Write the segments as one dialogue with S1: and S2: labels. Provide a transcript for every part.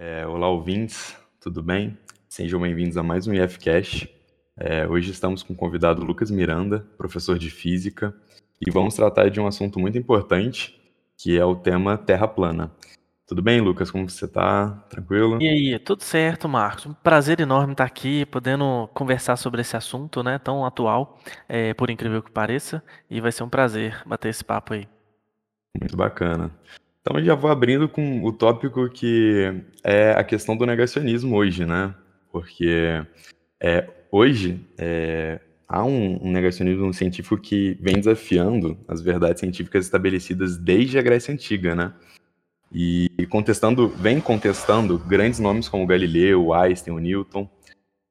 S1: É, olá, ouvintes, tudo bem? Sejam bem-vindos a mais um IFCast. É, hoje estamos com o convidado Lucas Miranda, professor de Física, e vamos tratar de um assunto muito importante, que é o tema Terra plana. Tudo bem, Lucas? Como você está? Tranquilo?
S2: E aí, tudo certo, Marcos? Um prazer enorme estar aqui, podendo conversar sobre esse assunto, né, tão atual, é, por incrível que pareça, e vai ser um prazer bater esse papo aí.
S1: Muito bacana. Então, eu já vou abrindo com o tópico que é a questão do negacionismo hoje, né? Porque é, hoje é, há um, um negacionismo científico que vem desafiando as verdades científicas estabelecidas desde a Grécia Antiga, né? E contestando, vem contestando grandes nomes como Galileu, Einstein, o Newton.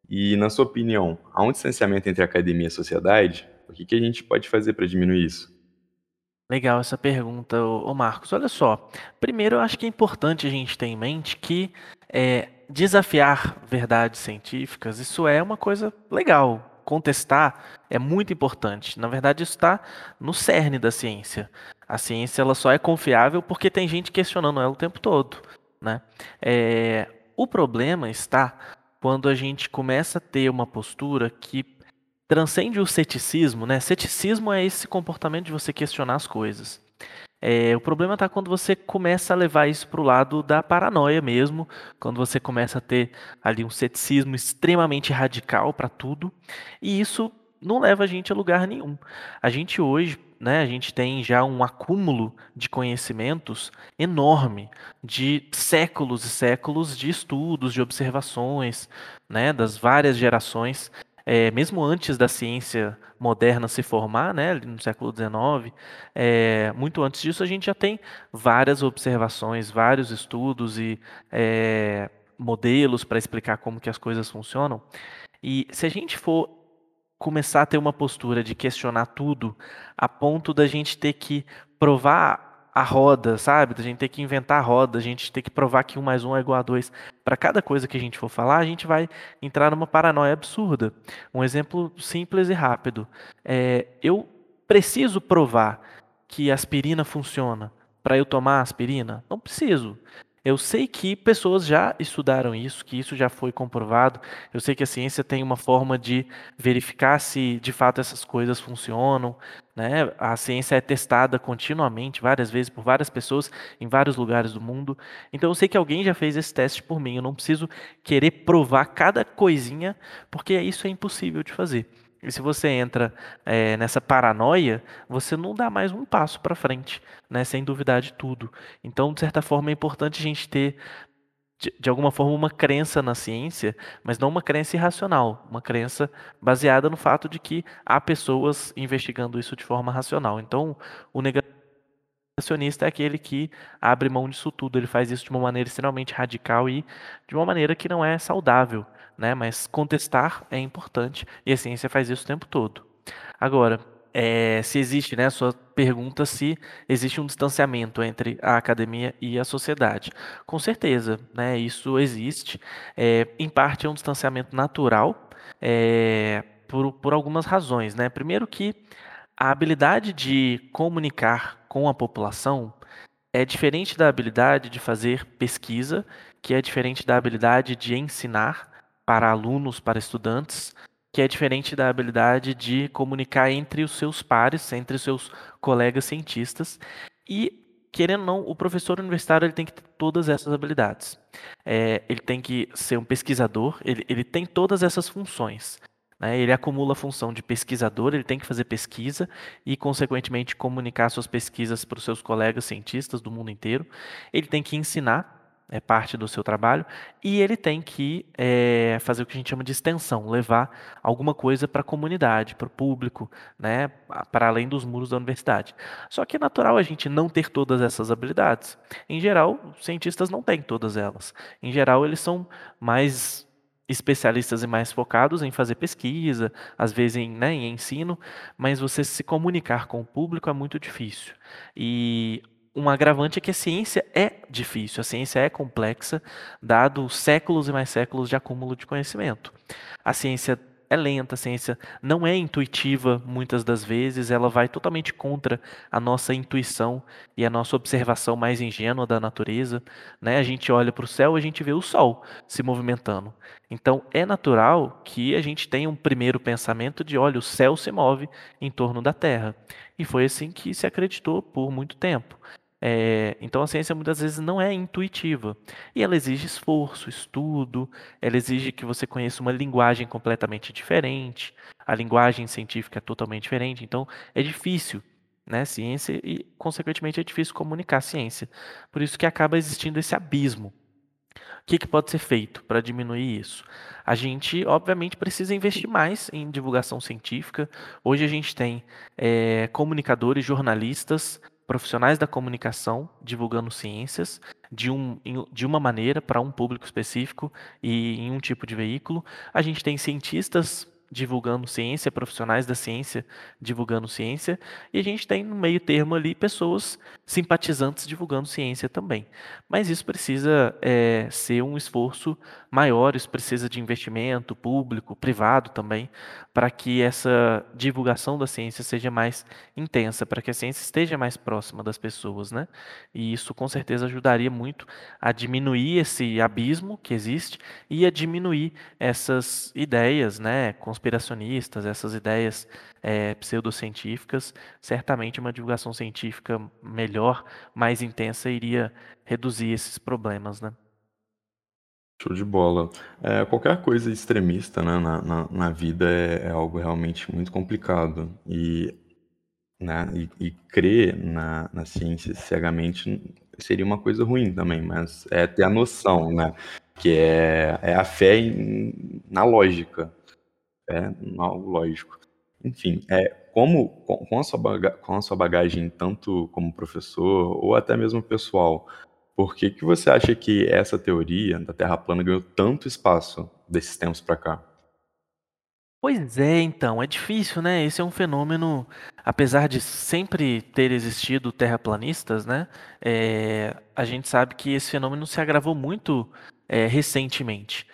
S1: E, na sua opinião, há um distanciamento entre academia e sociedade? O que, que a gente pode fazer para diminuir isso?
S2: Legal essa pergunta, ô Marcos. Olha só, primeiro eu acho que é importante a gente ter em mente que é, desafiar verdades científicas, isso é uma coisa legal. Contestar é muito importante. Na verdade, isso está no cerne da ciência. A ciência ela só é confiável porque tem gente questionando ela o tempo todo. Né? É, o problema está quando a gente começa a ter uma postura que transcende o ceticismo, né? Ceticismo é esse comportamento de você questionar as coisas. É, o problema está quando você começa a levar isso para o lado da paranoia mesmo, quando você começa a ter ali um ceticismo extremamente radical para tudo, e isso não leva a gente a lugar nenhum. A gente hoje, né, a gente tem já um acúmulo de conhecimentos enorme, de séculos e séculos de estudos, de observações, né, das várias gerações é, mesmo antes da ciência moderna se formar, né, no século XIX, é, muito antes disso a gente já tem várias observações, vários estudos e é, modelos para explicar como que as coisas funcionam. E se a gente for começar a ter uma postura de questionar tudo, a ponto da gente ter que provar a roda, sabe? Da gente ter que inventar a roda, a gente ter que provar que um mais um é igual a dois. Para cada coisa que a gente for falar, a gente vai entrar numa paranoia absurda. Um exemplo simples e rápido. É, eu preciso provar que aspirina funciona para eu tomar aspirina? Não preciso. Eu sei que pessoas já estudaram isso, que isso já foi comprovado. Eu sei que a ciência tem uma forma de verificar se de fato essas coisas funcionam. Né? A ciência é testada continuamente, várias vezes, por várias pessoas em vários lugares do mundo. Então eu sei que alguém já fez esse teste por mim. Eu não preciso querer provar cada coisinha, porque isso é impossível de fazer. E se você entra é, nessa paranoia, você não dá mais um passo para frente, né, sem duvidar de tudo. Então, de certa forma, é importante a gente ter, de, de alguma forma, uma crença na ciência, mas não uma crença irracional, uma crença baseada no fato de que há pessoas investigando isso de forma racional. Então, o negacionista é aquele que abre mão disso tudo, ele faz isso de uma maneira extremamente radical e de uma maneira que não é saudável né? Mas contestar é importante e a ciência faz isso o tempo todo. Agora, é, se existe, né, a sua pergunta se existe um distanciamento entre a academia e a sociedade. Com certeza, né, isso existe. É, em parte é um distanciamento natural, é, por, por algumas razões. Né? Primeiro que a habilidade de comunicar com a população é diferente da habilidade de fazer pesquisa, que é diferente da habilidade de ensinar, para alunos, para estudantes, que é diferente da habilidade de comunicar entre os seus pares, entre os seus colegas cientistas. E, querendo ou não, o professor universitário ele tem que ter todas essas habilidades. É, ele tem que ser um pesquisador, ele, ele tem todas essas funções. Né? Ele acumula a função de pesquisador, ele tem que fazer pesquisa e, consequentemente, comunicar suas pesquisas para os seus colegas cientistas do mundo inteiro. Ele tem que ensinar, é parte do seu trabalho, e ele tem que é, fazer o que a gente chama de extensão, levar alguma coisa para a comunidade, para o público, né, para além dos muros da universidade. Só que é natural a gente não ter todas essas habilidades. Em geral, cientistas não têm todas elas. Em geral, eles são mais especialistas e mais focados em fazer pesquisa, às vezes em, né, em ensino, mas você se comunicar com o público é muito difícil. E um agravante é que a ciência é difícil, a ciência é complexa, dado séculos e mais séculos de acúmulo de conhecimento. A ciência é lenta, a ciência não é intuitiva muitas das vezes, ela vai totalmente contra a nossa intuição e a nossa observação mais ingênua da natureza. Né? A gente olha para o céu, a gente vê o sol se movimentando. Então é natural que a gente tenha um primeiro pensamento de, olha, o céu se move em torno da Terra. E foi assim que se acreditou por muito tempo. É, então a ciência muitas vezes não é intuitiva e ela exige esforço, estudo, ela exige que você conheça uma linguagem completamente diferente, a linguagem científica é totalmente diferente, então é difícil, né, ciência e consequentemente é difícil comunicar ciência. Por isso que acaba existindo esse abismo. O que, que pode ser feito para diminuir isso? A gente, obviamente, precisa investir mais em divulgação científica. Hoje a gente tem é, comunicadores, jornalistas profissionais da comunicação divulgando ciências de, um, de uma maneira para um público específico e em um tipo de veículo. A gente tem cientistas divulgando ciência, profissionais da ciência divulgando ciência, e a gente tem no meio termo ali pessoas simpatizantes divulgando ciência também. Mas isso precisa é, ser um esforço maior, isso precisa de investimento público, privado também, para que essa divulgação da ciência seja mais intensa, para que a ciência esteja mais próxima das pessoas, né? E isso com certeza ajudaria muito a diminuir esse abismo que existe e a diminuir essas ideias, né? Conspiracionistas, essas ideias é, pseudocientíficas, certamente uma divulgação científica melhor, mais intensa, iria reduzir esses problemas, né?
S1: Show de bola. É, qualquer coisa extremista né, na, na, na vida é, é, algo realmente muito complicado. E, né, e, e crer na, na ciência cegamente seria uma coisa ruim também, mas é ter a noção, né? Que é, é a fé em, na lógica é algo lógico. Enfim, é, como com, a sua com a sua bagagem, tanto como professor ou até mesmo pessoal, por que, que você acha que essa teoria da Terra plana ganhou tanto espaço desses tempos para cá?
S2: Pois é, então, é difícil, né? Esse é um fenômeno, apesar de sempre ter existido terraplanistas, né? É, a gente sabe que esse fenômeno se agravou muito é, recentemente.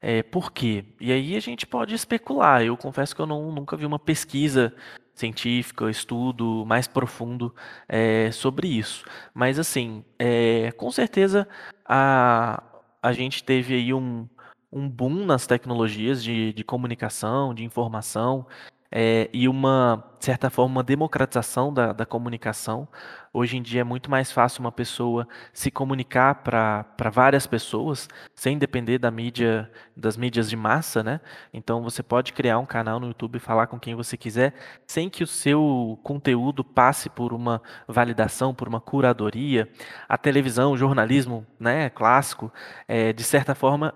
S2: É, por quê? E aí a gente pode especular. Eu confesso que eu não, nunca vi uma pesquisa científica, estudo mais profundo é, sobre isso. Mas assim, é, com certeza a, a gente teve aí um, um boom nas tecnologias de, de comunicação, de informação, é, e uma, de certa forma, uma democratização da, da comunicação. Hoje em dia é muito mais fácil uma pessoa se comunicar para várias pessoas, sem depender da mídia, das mídias de massa, né? Então você pode criar um canal no YouTube e falar com quem você quiser, sem que o seu conteúdo passe por uma validação, por uma curadoria. A televisão, o jornalismo, né, clássico, é, de certa forma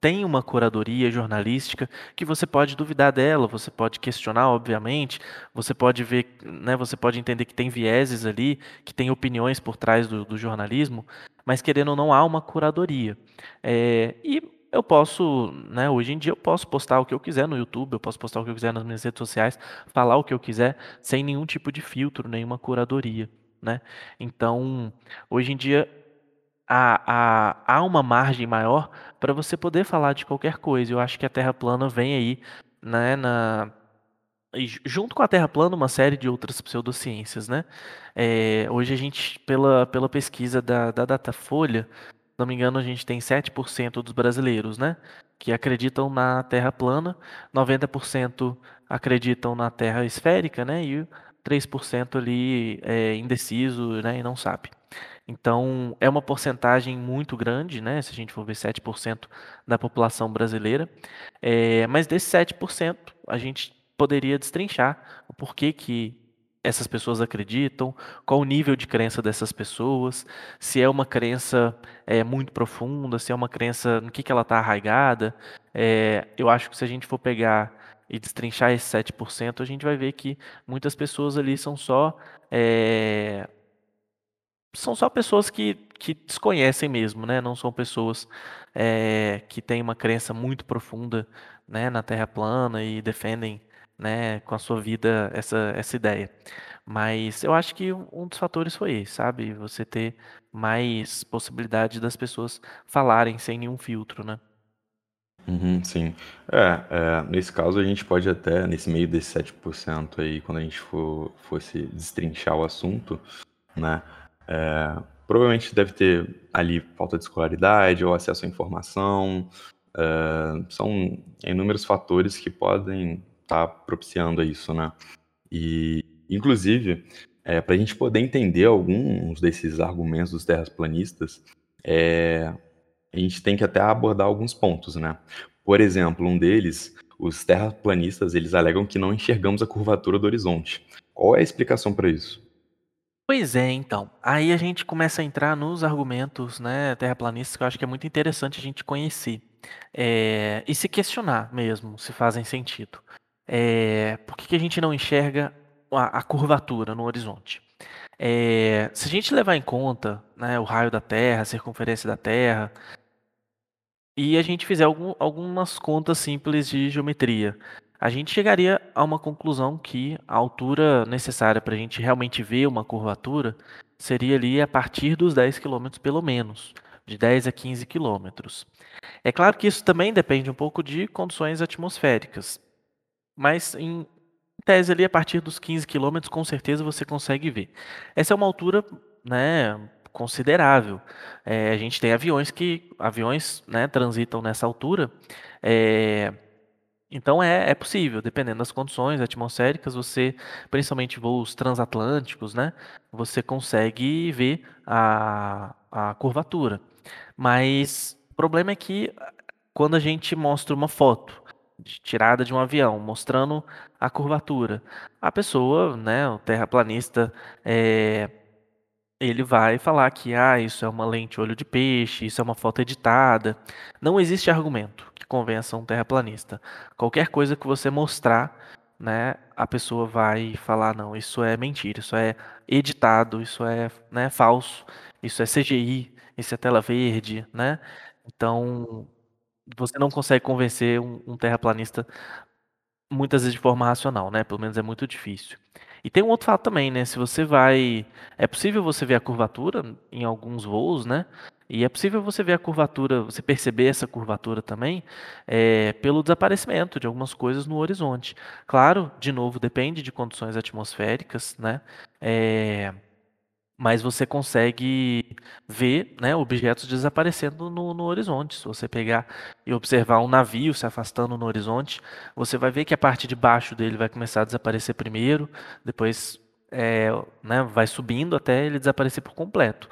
S2: tem uma curadoria jornalística que você pode duvidar dela, você pode questionar, obviamente, você pode ver, né, você pode entender que tem vieses ali, que tem opiniões por trás do, do jornalismo, mas querendo ou não há uma curadoria. É, e eu posso, né, hoje em dia eu posso postar o que eu quiser no YouTube, eu posso postar o que eu quiser nas minhas redes sociais, falar o que eu quiser, sem nenhum tipo de filtro, nenhuma curadoria. Né? Então, hoje em dia há, há, há uma margem maior para você poder falar de qualquer coisa. Eu acho que a Terra plana vem aí, né, na, junto com a Terra plana, uma série de outras pseudociências, né? É, hoje a gente, pela, pela pesquisa da, da Datafolha, se não me engano, a gente tem 7% dos brasileiros, né? Que acreditam na Terra plana, 90% acreditam na Terra esférica, né? E 3% ali é indeciso, né? E não sabe. Então, é uma porcentagem muito grande, né? Se a gente for ver 7% da população brasileira. É, mas desses 7%, a gente poderia destrinchar o porquê que essas pessoas acreditam, qual o nível de crença dessas pessoas, se é uma crença é, muito profunda, se é uma crença no que, que ela está arraigada. É, eu acho que se a gente for pegar e destrinchar esses 7%, a gente vai ver que muitas pessoas ali são só é, são só pessoas que, que desconhecem mesmo, né? Não são pessoas é, que têm uma crença muito profunda né, na Terra plana e defendem né, com a sua vida essa, essa ideia. Mas eu acho que um dos fatores foi esse, sabe? Você ter mais possibilidade das pessoas falarem sem nenhum filtro, né?
S1: Uhum, sim. É, é, nesse caso a gente pode até, nesse meio desses 7% aí, quando a gente for, fosse destrinchar o assunto, né? É, provavelmente deve ter ali falta de escolaridade ou acesso à informação. é, são inúmeros fatores que podem estar propiciando isso, né? E, inclusive, é, para a gente poder entender alguns desses argumentos dos terraplanistas, é, a gente tem que até abordar alguns pontos, né? Por exemplo, um deles, os terraplanistas, eles alegam que não enxergamos a curvatura do horizonte. Qual é a explicação para isso?
S2: Pois é, então. Aí a gente começa a entrar nos argumentos, né, terraplanistas, que eu acho que é muito interessante a gente conhecer. É, e se questionar mesmo, se fazem sentido. É, por que, que a gente não enxerga a, a curvatura no horizonte? É, se a gente levar em conta né, o raio da Terra, a circunferência da Terra, e a gente fizer algum, algumas contas simples de geometria, a gente chegaria a uma conclusão que a altura necessária para a gente realmente ver uma curvatura seria ali a partir dos 10 km pelo menos, de 10 a 15 km. É claro que isso também depende um pouco de condições atmosféricas, mas em tese ali a partir dos 15 km com certeza você consegue ver. Essa é uma altura, né, considerável. É, a gente tem aviões que aviões, né, transitam nessa altura. É, então é, é possível, dependendo das condições atmosféricas, você, principalmente voos transatlânticos, né, você consegue ver a, a curvatura. Mas o problema é que quando a gente mostra uma foto de tirada de um avião mostrando a curvatura, a pessoa, né, o terraplanista, é, ele vai falar que ah, isso é uma lente olho de peixe, isso é uma foto editada. Não existe argumento que convença um terraplanista. Qualquer coisa que você mostrar, né, a pessoa vai falar não, isso é mentira, isso é editado, isso é, né, falso, isso é CGI, isso é tela verde, né? Então, você não consegue convencer um, um terraplanista muitas vezes de forma racional, né? Pelo menos é muito difícil. E tem um outro fato também, né? Se você vai. É possível você ver a curvatura em alguns voos, né? E é possível você ver a curvatura, você perceber essa curvatura também, é, pelo desaparecimento de algumas coisas no horizonte. Claro, de novo, depende de condições atmosféricas, né? É, mas você consegue ver né, objetos desaparecendo no, no, horizonte. Se você pegar e observar um navio se afastando no horizonte, você vai ver que a parte de baixo dele vai começar a desaparecer primeiro, depois é, né, vai subindo até ele desaparecer por completo.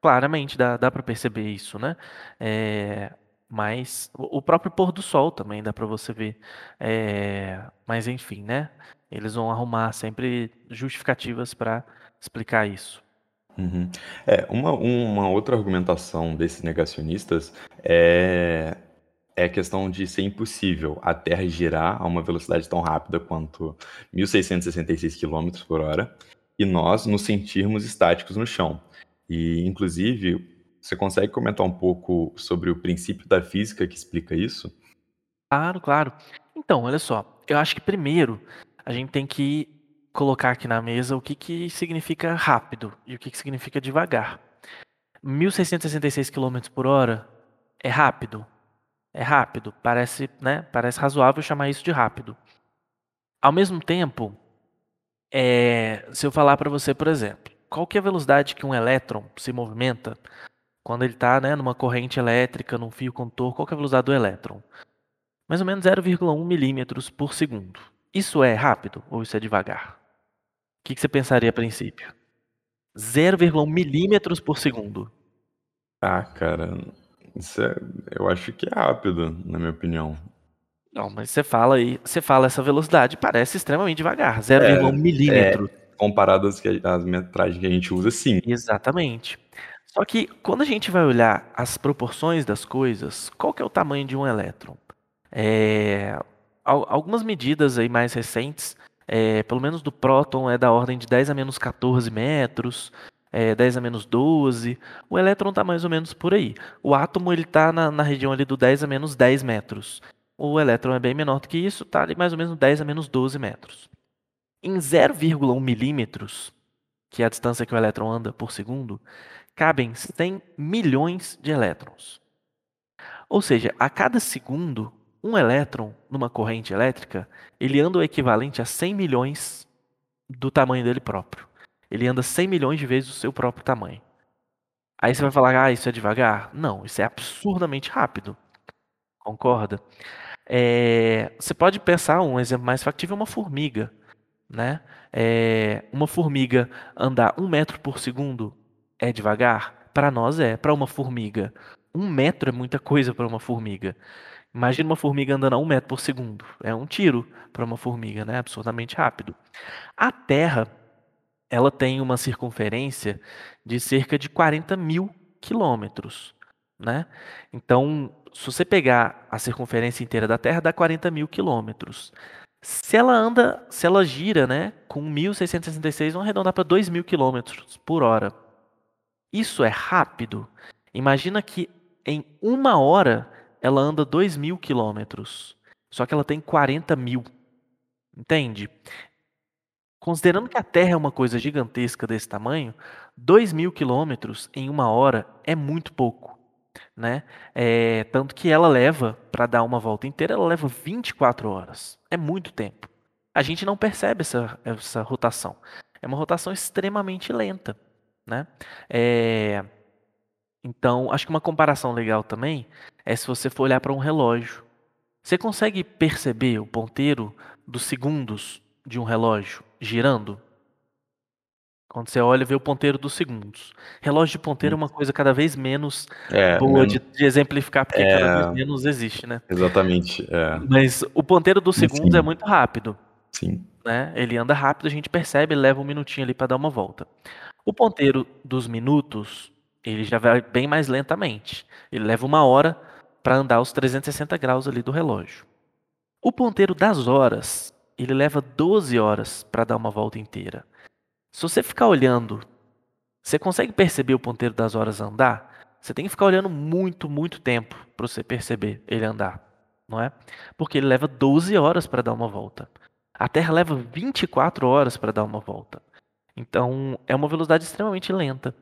S2: Claramente dá, dá para perceber isso, né? É, mas o próprio pôr do sol também dá para você ver. É, mas enfim, né? Eles vão arrumar sempre justificativas para explicar isso.
S1: Uhum. É, uma, uma outra argumentação desses negacionistas é, é a questão de ser impossível a Terra girar a uma velocidade tão rápida quanto 1.666 km por hora e nós nos sentirmos estáticos no chão. E, inclusive, você consegue comentar um pouco sobre o princípio da física que explica isso?
S2: Claro, claro. Então, olha só, eu acho que primeiro a gente tem que colocar aqui na mesa o que, que significa rápido e o que, que significa devagar. 1.666 km por hora é rápido? É rápido. Parece, né, parece razoável chamar isso de rápido. Ao mesmo tempo, é, se eu falar para você, por exemplo, qual que é a velocidade que um elétron se movimenta quando ele está né, numa corrente elétrica, num fio condutor, qual que é a velocidade do elétron? Mais ou menos 0,1 milímetros por segundo. Isso é rápido ou isso é devagar? que, que você pensaria a princípio? 0,1 milímetros por segundo.
S1: Ah, cara, isso é, eu acho que é rápido, na minha opinião.
S2: Não, mas você fala aí, você fala essa velocidade, parece extremamente devagar, 0,1 é, milímetro.
S1: Comparado às, metragens que a gente usa, sim.
S2: Exatamente. Só que quando a gente vai olhar as proporções das coisas, qual que é o tamanho de um elétron? É, algumas medidas aí mais recentes é, pelo menos do próton, é da ordem de 10 a menos 14 metros, é, 10 a menos 12. O elétron está mais ou menos por aí. O átomo está na, na, região ali do 10 a menos 10 metros. O elétron é bem menor do que isso, está ali mais ou menos 10 a menos 12 metros. Em 0,1 milímetros, que é a distância que o elétron anda por segundo, cabem 100 milhões de elétrons. Ou seja, a cada segundo, um elétron numa corrente elétrica, ele anda o equivalente a 100 milhões do tamanho dele próprio. Ele anda 100 milhões de vezes o seu próprio tamanho. Aí você vai falar, ah, isso é devagar? Não, isso é absurdamente rápido. Concorda? É, você pode pensar, um exemplo mais factível é uma formiga. Né? É, uma formiga andar um metro por segundo é devagar? Para nós é. Para uma formiga, um metro é muita coisa para uma formiga. Imagina uma formiga andando a um metro por segundo. É um tiro para uma formiga, né? Absurdamente rápido. A Terra, ela tem uma circunferência de cerca de 40 mil quilômetros, né? Então, se você pegar a circunferência inteira da Terra, dá 40 mil quilômetros. Se ela anda, se ela gira, né, com 1.666, vamos arredondar para 2.000 quilômetros por hora. Isso é rápido. Imagina que em uma hora ela anda 2.000 quilômetros. Só que ela tem 40 mil. Entende? Considerando que a Terra é uma coisa gigantesca desse tamanho, 2.000 quilômetros em uma hora é muito pouco. Né? É, tanto que ela leva, para dar uma volta inteira, ela leva 24 horas. É muito tempo. A gente não percebe essa, essa rotação. É uma rotação extremamente lenta. Né? É, então, acho que uma comparação legal também é se você for olhar para um relógio. Você consegue perceber o ponteiro dos segundos de um relógio girando? Quando você olha, vê o ponteiro dos segundos. Relógio de ponteiro é uma coisa cada vez menos é, boa de, de, exemplificar, porque é, cada vez menos existe, né?
S1: Exatamente. É.
S2: Mas o ponteiro dos segundos
S1: Sim.
S2: é muito rápido.
S1: Sim.
S2: Né? Ele anda rápido, a gente percebe, leva um minutinho ali para dar uma volta. O ponteiro dos minutos, ele já vai bem mais lentamente. Ele leva uma hora para andar os 360 graus ali do relógio. O ponteiro das horas, ele leva 12 horas para dar uma volta inteira. Se você ficar olhando, você consegue perceber o ponteiro das horas andar? Você tem que ficar olhando muito, muito tempo para você perceber ele andar, não é? Porque ele leva 12 horas para dar uma volta. A Terra leva 24 horas para dar uma volta. Então, é uma velocidade extremamente lenta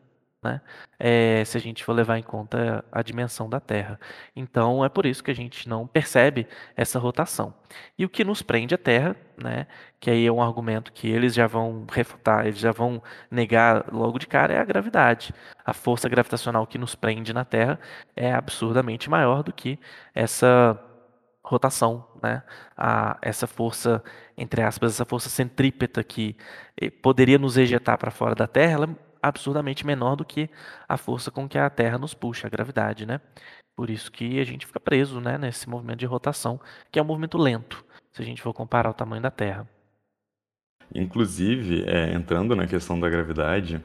S2: né? É, se a gente for levar em conta a dimensão da Terra. Então é por isso que a gente não percebe essa rotação. E o que nos prende à Terra, né? Que aí é um argumento que eles já vão refutar, eles já vão negar logo de cara é a gravidade. A força gravitacional que nos prende na Terra é absurdamente maior do que essa rotação, né? A, essa força, entre aspas, essa força centrípeta que eh, poderia nos ejetar para fora da Terra, ela absurdamente menor do que a força com que a Terra nos puxa, a gravidade, né? Por isso que a gente fica preso, né, nesse movimento de rotação, que é um movimento lento, se a gente for comparar o tamanho da Terra.
S1: Inclusive, é, entrando na questão da gravidade,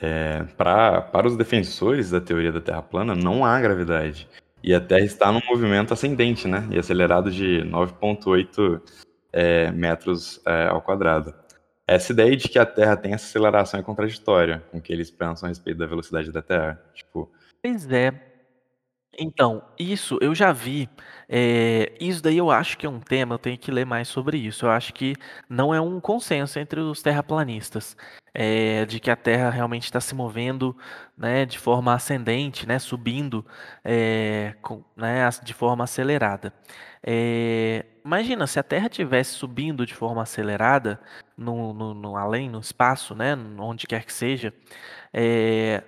S1: é, pra, para os defensores da teoria da Terra plana, não há gravidade. E a Terra está num movimento ascendente, né? E acelerado de 9,8 é, metros é, ao quadrado. Essa ideia de que a Terra tem essa aceleração é contraditória com o que eles pensam a respeito da velocidade da Terra. Tipo,
S2: Pois é. Então, isso eu já vi. É, isso daí eu acho que é um tema, eu tenho que ler mais sobre isso. Eu acho que não é um consenso entre os terraplanistas, é, de que a Terra realmente está se movendo né, de forma ascendente, né, subindo é, com, né, de forma acelerada. É, imagina, se a Terra estivesse subindo de forma acelerada, no, no, no, além, no espaço, né, onde quer que seja, é,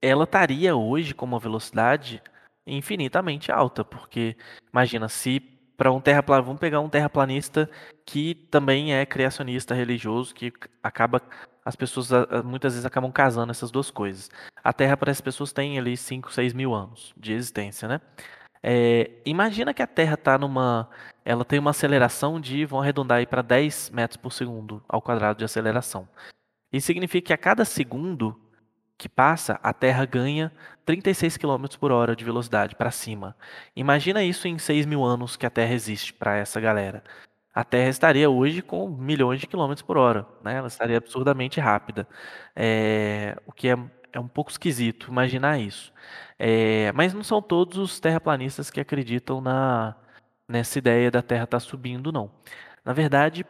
S2: ela estaria hoje com uma velocidade infinitamente alta, porque imagina, se para um terraplanista, vamos pegar um terraplanista que também é criacionista religioso, que acaba as pessoas muitas vezes acabam casando essas duas coisas. A Terra para as pessoas tem ali 5, 6 mil anos de existência, né? É, imagina que a Terra está numa. Ela tem uma aceleração de. Vão arredondar aí para 10 metros por segundo ao quadrado de aceleração. Isso significa que a cada segundo que passa, a Terra ganha 36 km por hora de velocidade para cima. Imagina isso em 6 mil anos que a Terra existe para essa galera. A Terra estaria hoje com milhões de quilômetros por hora. Né? Ela estaria absurdamente rápida. É, o que é é um pouco esquisito imaginar isso. É, mas não são todos os terraplanistas que acreditam na, nessa ideia da Terra estar tá subindo, não. Na verdade,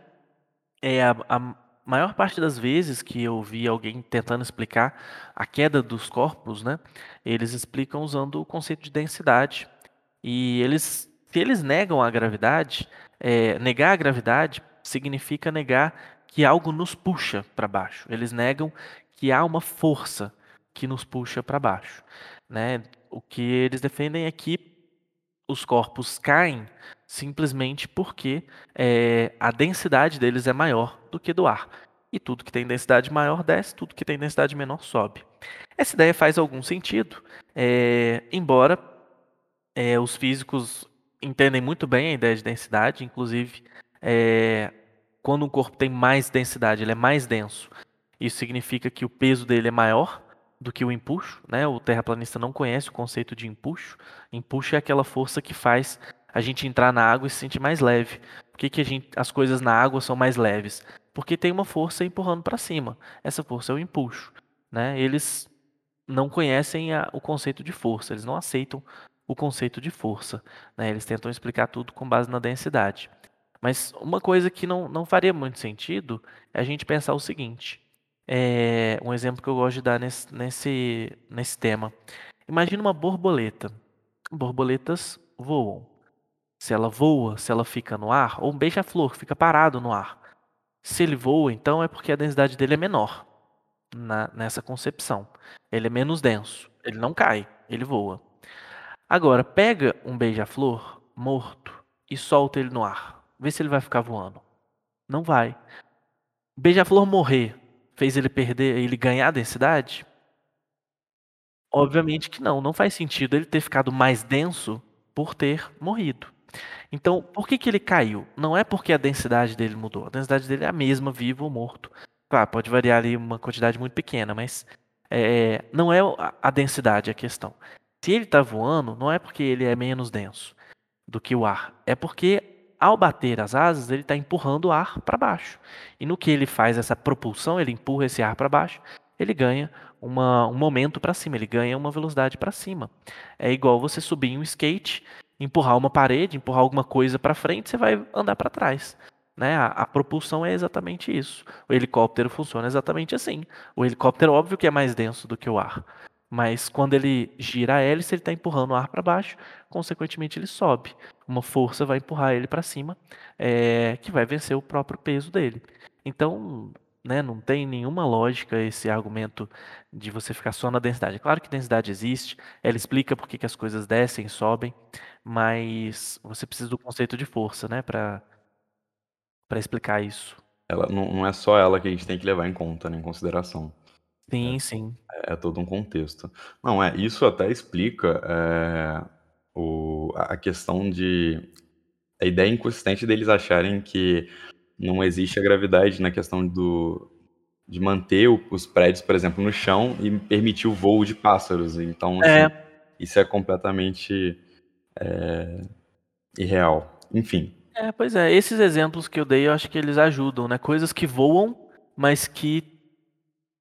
S2: é a, a maior parte das vezes que eu vi alguém tentando explicar a queda dos corpos, né, eles explicam usando o conceito de densidade, E eles, se eles negam a gravidade, é, negar a gravidade significa negar que algo nos puxa para baixo. Eles negam que há uma força que nos puxa para baixo. Né? O que eles defendem é que os corpos caem simplesmente porque é, a densidade deles é maior do que do ar. E tudo que tem densidade maior desce, tudo que tem densidade menor sobe. Essa ideia faz algum sentido, é, embora é, os físicos entendem muito bem a ideia de densidade, inclusive é, quando um corpo tem mais densidade, ele é mais denso. Isso significa que o peso dele é maior do que o empuxo, né? O terraplanista não conhece o conceito de empuxo. Empuxo é aquela força que faz a gente entrar na água e se sentir mais leve. Por que, que gente, as coisas na água são mais leves? Porque tem uma força empurrando para cima. Essa força é o empuxo. Né? Eles não conhecem a, o conceito de força, eles não aceitam o conceito de força. Né? Eles tentam explicar tudo com base na densidade. Mas uma coisa que não, não faria muito sentido é a gente pensar o seguinte: é, um exemplo que eu gosto de dar nesse, nesse, nesse tema. Imagina uma borboleta. Borboletas voam. Se ela voa, se ela fica no ar, ou um beija-flor fica parado no ar. Se ele voa, então é porque a densidade dele é menor na, nessa concepção. Ele é menos denso. Ele não cai, ele voa. Agora, pega um beija-flor morto e solta ele no ar. Vê se ele vai ficar voando. Não vai. Beija-flor morrer fez ele perder, ele ganhar densidade? Obviamente que não, não faz sentido ele ter ficado mais denso por ter morrido. Então, por que, que ele caiu? Não é porque a densidade dele mudou. A densidade dele é a mesma, vivo ou morto. Claro, pode variar ali uma quantidade muito pequena, mas é, não é a densidade a questão. Se ele está voando, não é porque ele é menos denso do que o ar. É porque ao bater as asas, ele está empurrando o ar para baixo. E no que ele faz essa propulsão, ele empurra esse ar para baixo, ele ganha uma, um momento para cima, ele ganha uma velocidade para cima. É igual você subir em um skate, empurrar uma parede, empurrar alguma coisa para frente, você vai andar para trás. Né? A, a, propulsão é exatamente isso. O helicóptero funciona exatamente assim. O helicóptero, óbvio que é mais denso do que o ar. Mas quando ele gira a hélice, ele está empurrando o ar para baixo, consequentemente ele sobe. Uma força vai empurrar ele para cima, é, que vai vencer o próprio peso dele. Então, né, não tem nenhuma lógica esse argumento de você ficar só na densidade. Claro que densidade existe, ela explica por que as coisas descem, sobem, mas você precisa do conceito de força, né, para explicar isso.
S1: Ela não, não é só ela que a gente tem que levar em conta, né, em consideração.
S2: Sim, sim.
S1: É todo um contexto. Não, é, isso até explica é, o, a questão de. A ideia inconsistente deles acharem que não existe a gravidade na questão do, de manter os prédios, por exemplo, no chão e permitir o voo de pássaros. Então, assim, é. isso é completamente é, irreal. Enfim.
S2: É, pois é, esses exemplos que eu dei, eu acho que eles ajudam, né? Coisas que voam, mas que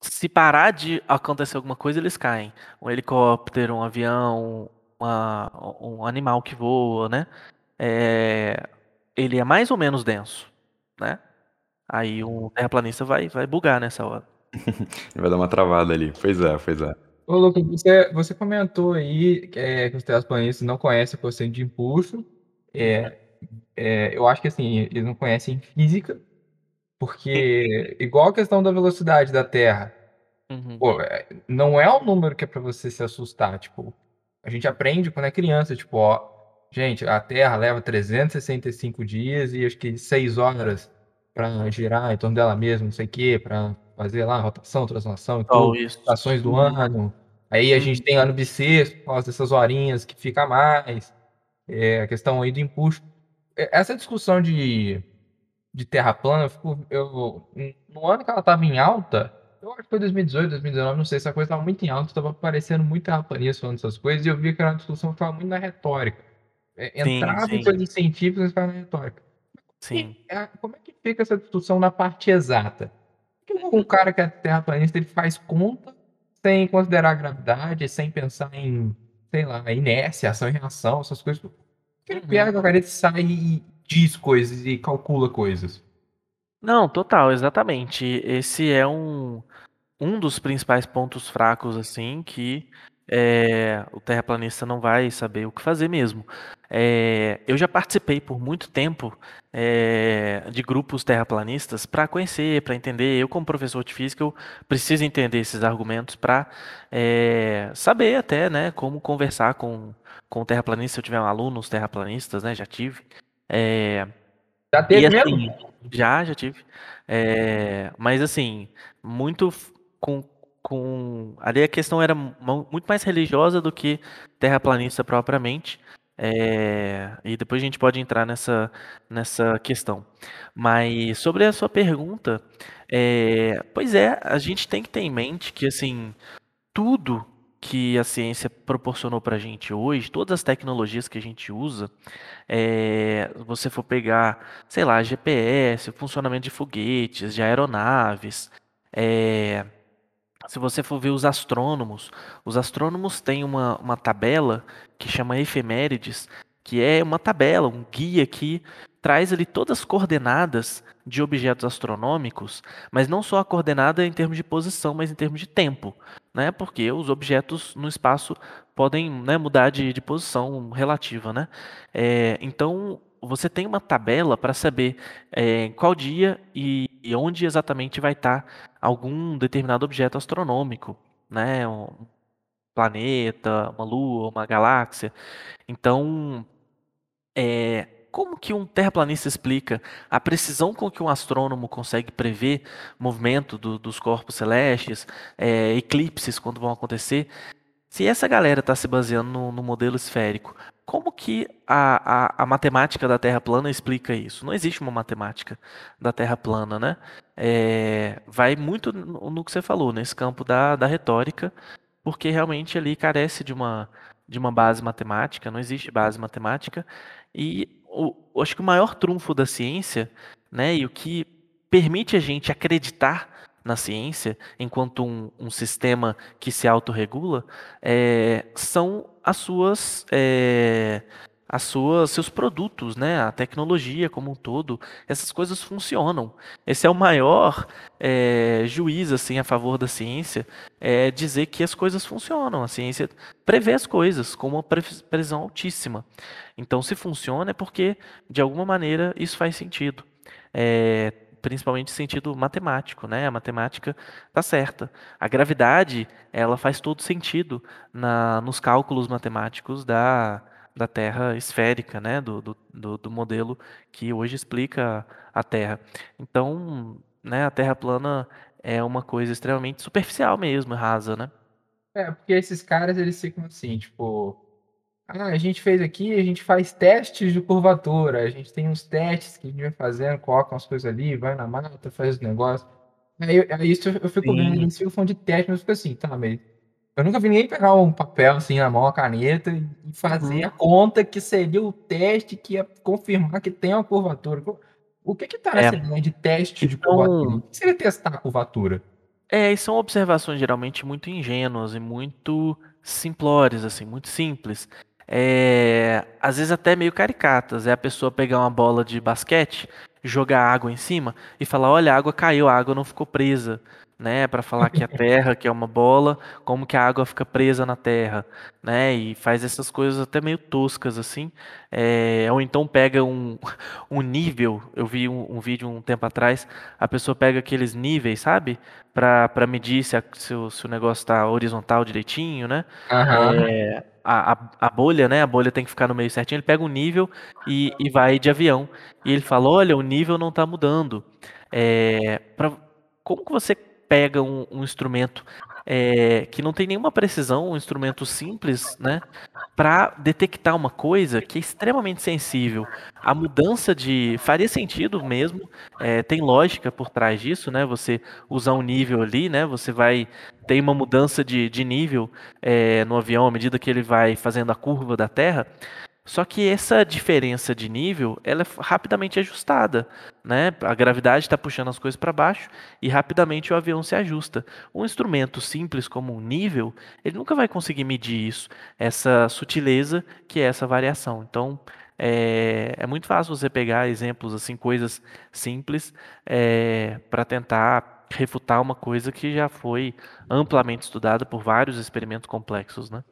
S2: se parar de acontecer alguma coisa, eles caem. Um helicóptero, um avião, uma, um animal que voa, né? É, ele é mais ou menos denso, né? Aí um terraplanista vai, vai bugar nessa hora.
S1: vai dar uma travada ali. Pois é, pois é.
S3: Ô, Lucas, você, você comentou aí é, que os terraplanistas não conhecem o conceito de impulso. É, é, eu acho que assim, eles não conhecem física, porque, igual a questão da velocidade da Terra, uhum. pô, é, não é um número que é para você se assustar. Tipo, a gente aprende quando é criança, tipo, ó, gente, a Terra leva 365 dias e acho que 6 horas para girar em torno dela mesma, não sei o quê, para fazer lá rotação, translação e estações do uhum. ano. Aí a gente tem ano bissexto, por causa dessas horinhas que fica mais. É, a questão aí do impulso. É, essa discussão de de terra plana, eu fico, eu, no ano que ela estava em alta, eu acho que foi 2018, 2019, não sei, essa coisa estava muito em alta, estava aparecendo muito terraplanista falando essas coisas, e eu vi que era uma discussão que estava muito na retórica. É, entrava sim, em coisas científicas e ficava na retórica.
S2: Sim.
S3: E, é, como é que fica essa discussão na parte exata? Porque um cara que é terraplanista, ele faz conta sem considerar a gravidade, sem pensar em, sei lá, inércia, ação e reação, essas coisas. Ele uhum. pega a caneta e sai e diz coisas e calcula coisas.
S2: Não, total, exatamente. Esse é um, um dos principais pontos fracos, assim, que é, o terraplanista não vai saber o que fazer mesmo. É, eu já participei por muito tempo é, de grupos terraplanistas para conhecer, para entender. Eu, como professor de física, eu preciso entender esses argumentos para é, saber até, né, como conversar com com terraplanista. Se eu tiver alunos terraplanistas, né, já tive. É,
S3: já teve
S2: assim,
S3: mesmo?
S2: Já, já tive. É, mas assim, muito com com. Ali a questão era muito mais religiosa do que terraplanista propriamente. É, e depois a gente pode entrar nessa, nessa questão. Mas sobre a sua pergunta, é, pois é, a gente tem que ter em mente que assim tudo que a ciência proporcionou para a gente hoje, todas as tecnologias que a gente usa, é, você for pegar, sei lá, GPS, funcionamento de foguetes, de aeronaves, é, se você for ver os astrônomos, os astrônomos têm uma, uma tabela que chama efemérides, que é uma tabela, um guia que traz ali todas as coordenadas de objetos astronômicos, mas não só a coordenada em termos de posição, mas em termos de tempo, né? Porque os objetos no espaço podem né, mudar de, de posição relativa, né? É, então você tem uma tabela para saber é, qual dia e, e, onde exatamente vai estar tá algum determinado objeto astronômico, né? Um planeta, uma lua, uma galáxia. Então, é, como que um terraplanista explica a precisão com que um astrônomo consegue prever movimento do, dos corpos celestes, é, eclipses quando vão acontecer? Se essa galera está se baseando no, no, modelo esférico, como que a, a, a, matemática da Terra plana explica isso? Não existe uma matemática da Terra plana, né? É, vai muito no, no, que você falou, nesse campo da, da retórica, porque realmente ali carece de uma, de uma base matemática, não existe base matemática, e o, acho que o maior trunfo da ciência, né, e o que permite a gente acreditar na ciência, enquanto um, um sistema que se autorregula, é, são as suas, é, as suas, seus produtos, né? A tecnologia como um todo, essas coisas funcionam. Esse é o maior é, juiz assim a favor da ciência, é dizer que as coisas funcionam. A ciência prevê as coisas com uma precisão altíssima. Então, se funciona é porque de alguma maneira isso faz sentido. É, principalmente sentido matemático, né? A matemática está certa. A gravidade, ela faz todo sentido na, nos cálculos matemáticos da, da Terra esférica, né? Do, do, do modelo que hoje explica a Terra. Então, né? A Terra plana é uma coisa extremamente superficial mesmo, rasa, né?
S3: É, porque esses caras, eles ficam assim, tipo ah, a gente fez aqui, a gente faz testes de curvatura, a gente tem uns testes que a gente vai fazendo, coloca umas coisas ali, vai na mata, faz os negócios. Aí, aí isso eu fico vendo, eles ficam falando de teste, mas eu fico assim, tá, mas eu nunca vi ninguém pegar um papel assim na mão, uma caneta e fazer uhum. a conta que seria o teste que ia confirmar que tem uma curvatura. O que que tá nessa é. ideia de teste de então, curvatura? O que seria testar a curvatura?
S2: É, e são observações geralmente muito ingênuas e muito simplórias, assim, muito simples é, às vezes até meio caricatas. É a pessoa pegar uma bola de basquete, jogar água em cima e falar: olha, a água caiu, a água não ficou presa. Né, para falar que a terra, que é uma bola, como que a água fica presa na terra, né, e faz essas coisas até meio toscas assim, é, ou então pega um, um nível, eu vi um, um, vídeo um tempo atrás, a pessoa pega aqueles níveis, sabe, para medir se, a, se, o, se o negócio está horizontal direitinho, né,
S3: uhum. é,
S2: a, a, a, bolha, né? A bolha tem que ficar no meio certinho. Ele pega um nível e, e vai de avião. E ele fala: olha, o nível não está mudando. É, pra, como que você pega um, um instrumento é, que não tem nenhuma precisão, um instrumento simples, né, para detectar uma coisa que é extremamente sensível. A mudança de faria sentido mesmo, é, tem lógica por trás disso, né? Você usar um nível ali, né? Você vai ter uma mudança de, de nível é, no avião à medida que ele vai fazendo a curva da Terra. Só que essa diferença de nível ela é rapidamente ajustada, né? A gravidade está puxando as coisas para baixo e rapidamente o avião se ajusta. Um instrumento simples como um nível, ele nunca vai conseguir medir isso, essa sutileza que é essa variação. Então é, é muito fácil você pegar exemplos assim, coisas simples, é, para tentar refutar uma coisa que já foi amplamente estudada por vários experimentos complexos, né?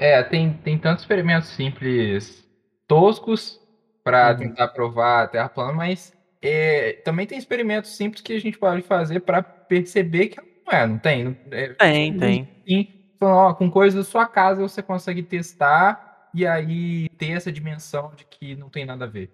S3: É, tem, tem tantos experimentos simples toscos para
S2: Uhum.
S3: tentar provar a Terra plana, mas é, também tem experimentos simples que a gente pode fazer para perceber que não é, não tem? Não- é,
S2: Tem, tem.
S3: Sim, falando, ó, com coisas da sua casa você consegue testar e aí ter essa dimensão de que não tem nada a ver.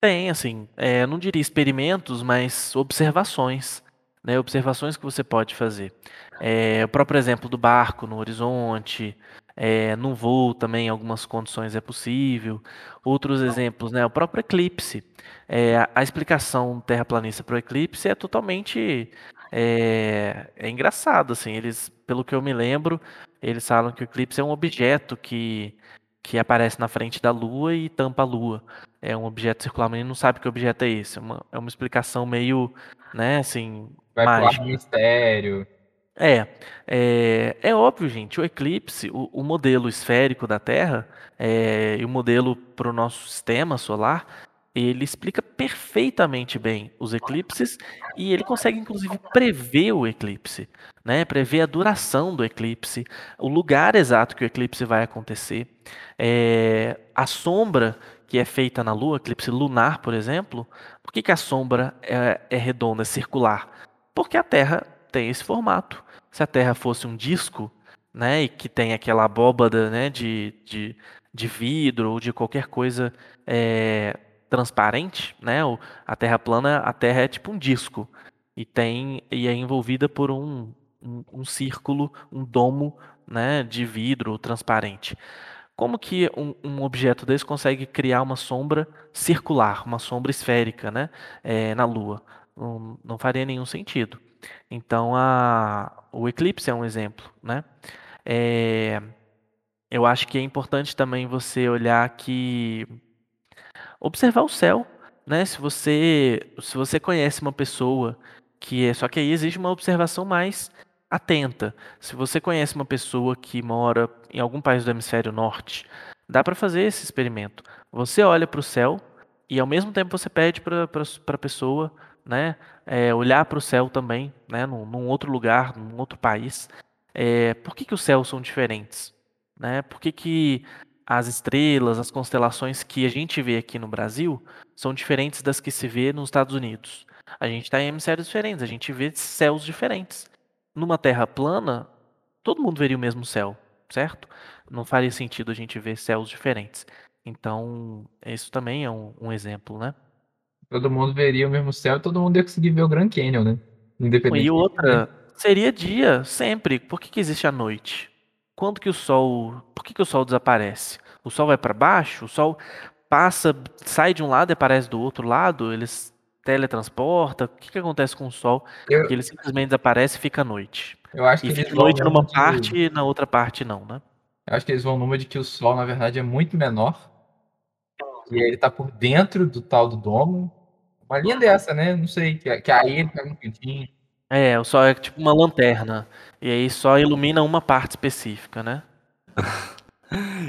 S2: Tem, assim, é, não diria experimentos, mas observações, né? Observações que você pode fazer. É, o próprio exemplo do barco no horizonte, é, no voo também, em algumas condições é possível. Outros exemplos, né? O próprio eclipse. É, a- a explicação terraplanista para o eclipse é totalmente é, é engraçado, assim. Eles, pelo que eu me lembro, eles falam que o eclipse é um objeto que que aparece na frente da Lua e tampa a Lua é um objeto circular, mas ele não sabe que objeto é esse. É uma, é uma explicação meio, né, assim,
S3: Vai pro
S2: mágica.
S3: do mistério.
S2: É, é, é óbvio, gente, o eclipse, o, o modelo esférico da Terra é, e o modelo para o nosso sistema solar, ele explica perfeitamente bem os eclipses e ele consegue, inclusive, prever o eclipse, né? Prever a duração do eclipse, o lugar exato que o eclipse vai acontecer, é, a sombra que é feita na Lua, eclipse lunar, por exemplo, por que, que a sombra é, é redonda, é circular? Porque a Terra tem esse formato. Se a Terra fosse um disco, né, e que tem aquela abóbada, né, de, de, de vidro ou de qualquer coisa é, transparente, né, a Terra plana, a Terra é tipo um disco e tem e é envolvida por um, um, um círculo, um domo, né, de vidro transparente. Como que um, um objeto desse consegue criar uma sombra circular, uma sombra esférica, né, é, na Lua? Não, não faria nenhum sentido. Então, a, o eclipse é um exemplo, né? É, eu acho que é importante também você olhar que observar o céu, né? Se você se você conhece uma pessoa que é, só que aí exige uma observação mais atenta. Se você conhece uma pessoa que mora em algum país do hemisfério norte, dá para fazer esse experimento. Você olha para o céu e ao mesmo tempo você pede para a pessoa, né, é, olhar para o céu também, né, num, num outro lugar, num outro país. É, por que, que os céus são diferentes? Né? Por que, que as estrelas, as constelações que a gente vê aqui no Brasil são diferentes das que se vê nos Estados Unidos? A gente está em hemisférios diferentes, a gente vê céus diferentes. Numa Terra plana, todo mundo veria o mesmo céu, certo? Não faria sentido a gente ver céus diferentes. Então, isso também é um, um exemplo, né?
S3: Todo mundo veria o mesmo céu e todo mundo ia conseguir ver o Grand Canyon, né? Independente.
S2: E outra, seria dia, sempre. Por que, que existe a noite? Quando que o sol. Por que, que o sol desaparece? O sol vai para baixo? O sol passa, sai de um lado e aparece do outro lado? Eles teletransporta? O que, que acontece com o sol?
S3: Eu,
S2: Que ele simplesmente desaparece e fica à noite.
S3: eu acho que
S2: E fica noite numa
S3: de-
S2: parte e na outra parte não, né?
S3: Eu acho que eles vão numa de que o Sol, na verdade, é muito menor. E aí ele tá por dentro do tal do domo. Uma linha dessa, né? Não sei. Que, que aí ele pega um cantinho.
S2: É, o sol é tipo uma lanterna. E aí só ilumina uma parte específica, né?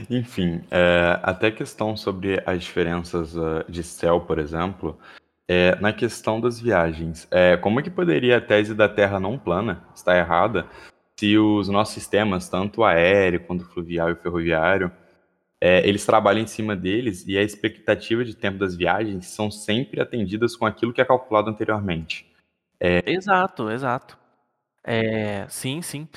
S1: Enfim, é, até a questão sobre as diferenças ah, de céu, por exemplo, é, na questão das viagens, é, como é que poderia a tese da Terra não plana estar errada se os nossos sistemas, tanto aéreo quanto fluvial e ferroviário, é, eles trabalham em cima deles e a expectativa de tempo das viagens são sempre atendidas com aquilo que é calculado anteriormente?
S2: Exato, exato. É, sim, sim.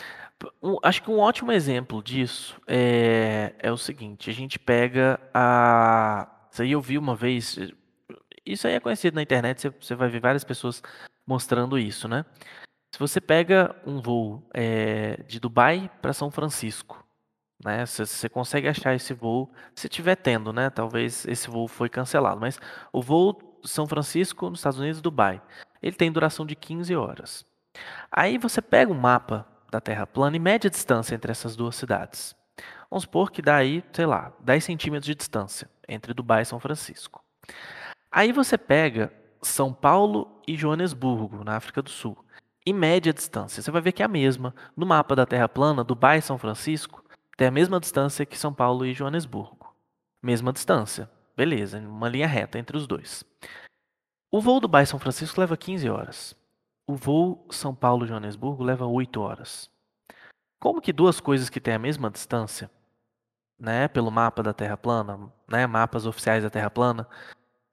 S2: Um- acho que um ótimo exemplo disso é, é o seguinte: a gente pega a. Isso aí eu vi uma vez. Isso aí é conhecido na internet, você, você vai ver várias pessoas mostrando isso, né? Se você pega um voo é, de Dubai para São Francisco, né? Você, consegue achar esse voo, se tiver tendo, né? Talvez esse voo foi cancelado, mas o voo São Francisco, nos Estados Unidos, Dubai, ele tem duração de 15 horas. Aí você pega um mapa da Terra plana e mede a distância entre essas duas cidades. Vamos supor que dá aí, sei lá, 10 centímetros de distância entre Dubai e São Francisco. Aí você pega São Paulo e Joanesburgo, na África do Sul, e mede a distância. Você vai ver que é a mesma. No mapa da Terra plana, Dubai e São Francisco tem a mesma distância que São Paulo e Joanesburgo. Mesma distância. Beleza, uma linha reta entre os dois. O voo Dubai-São Francisco leva 15 horas. o voo São Paulo-Joanesburgo leva 8 horas. Como que duas coisas que têm a mesma distância, né, pelo mapa da Terra plana, né, mapas oficiais da Terra plana,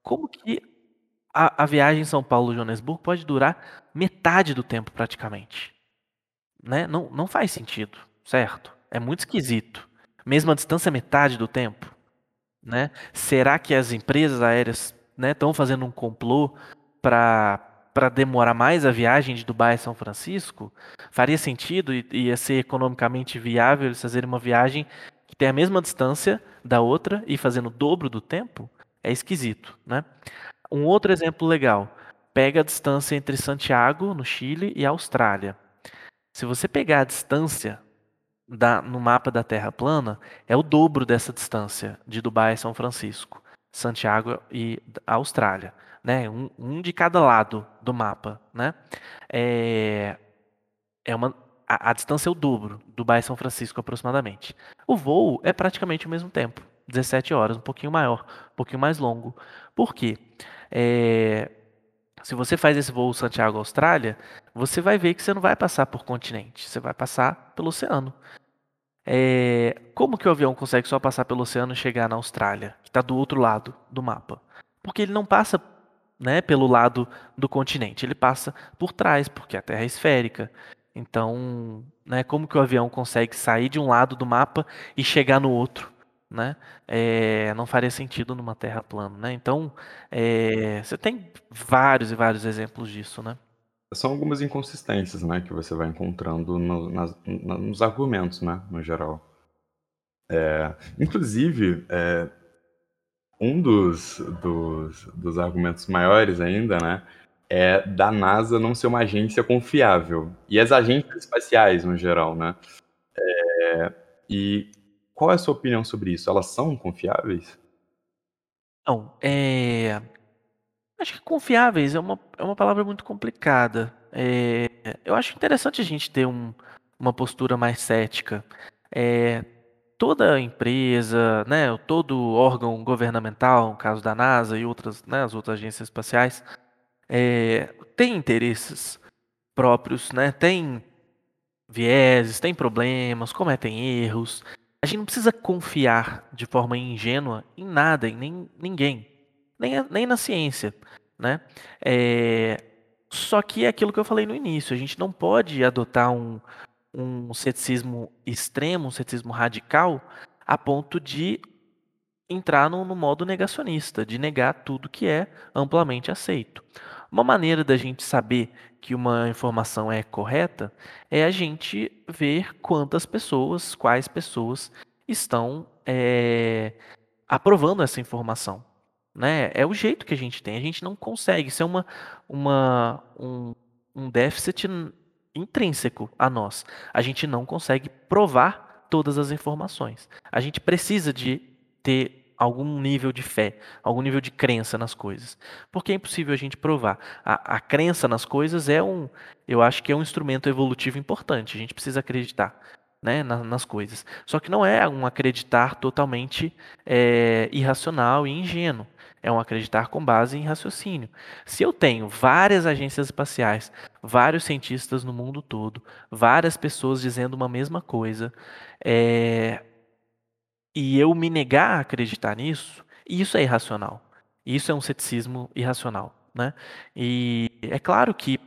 S2: como que a, a viagem São Paulo-Joanesburgo pode durar metade do tempo praticamente? Né? Não, não faz sentido, certo? É muito esquisito. Mesma distância, metade do tempo. Né? Será que as empresas aéreas estão né, fazendo um complô para para demorar mais a viagem de Dubai a São Francisco? Faria sentido e ia ser economicamente viável eles fazerem uma viagem que tem a mesma distância da outra e fazendo o dobro do tempo? É esquisito, né? Um outro exemplo legal. Pega a distância entre Santiago, no Chile, e Austrália. Se você pegar a distância da, no mapa da Terra plana, é o dobro dessa distância de Dubai a São Francisco, Santiago e Austrália. Né? Um, um de cada lado do mapa. Né? É, é uma, a, a distância é o dobro, Dubai a São Francisco aproximadamente. O voo é praticamente o mesmo tempo, 17 horas, um pouquinho maior, um pouquinho mais longo. Por quê? É, se você faz esse voo Santiago-Austrália, você vai ver que você não vai passar por continente, você vai passar pelo oceano. É, como que o avião consegue só passar pelo oceano e chegar na Austrália, que está do outro lado do mapa? Porque ele não passa né, pelo lado do continente, ele passa por trás, porque a Terra é esférica. Então, né, como que o avião consegue sair de um lado do mapa e chegar no outro? né? É, não faria sentido numa Terra plana, né? Então, é, você tem vários e vários exemplos disso, né?
S1: São algumas inconsistências, né, que você vai encontrando no, nas, nos argumentos, né, no geral. É, inclusive, é, um dos, dos, dos argumentos maiores ainda, né, é da NASA não ser uma agência confiável. E as agências espaciais, no geral, né? É, e qual é a sua opinião sobre isso? Elas são confiáveis?
S2: Não, é... Acho que confiáveis é uma, é uma palavra muito complicada. É... Eu acho interessante a gente ter um, uma postura mais cética. É... Toda empresa, né, todo órgão governamental, no caso da NASA e outras, né, as outras agências espaciais, é... tem interesses próprios, né, tem vieses, tem problemas, cometem erros. A gente não precisa confiar de forma ingênua em nada, em nem, ninguém, nem, nem na ciência, né? É, só que é aquilo que eu falei no início, a gente não pode adotar um, um ceticismo extremo, um ceticismo radical, a ponto de entrar no, no modo negacionista, de negar tudo que é amplamente aceito. Uma maneira da gente saber que uma informação é correta é a gente ver quantas pessoas, quais pessoas estão é, aprovando essa informação. Né? É o jeito que a gente tem. A gente não consegue. Isso é uma, uma, um, um déficit intrínseco a nós. A gente não consegue provar todas as informações. A gente precisa de ter algum nível de fé, algum nível de crença nas coisas. Porque é impossível a gente provar. A, a crença nas coisas é um, eu acho que é um instrumento evolutivo importante. A gente precisa acreditar. Né, nas coisas. Só que não é um acreditar totalmente é, irracional e ingênuo. É um acreditar com base em raciocínio. Se eu tenho várias agências espaciais, vários cientistas no mundo todo, várias pessoas dizendo uma mesma coisa, é, e eu me negar a acreditar nisso, isso é irracional. Isso é um ceticismo irracional. Né? E é claro que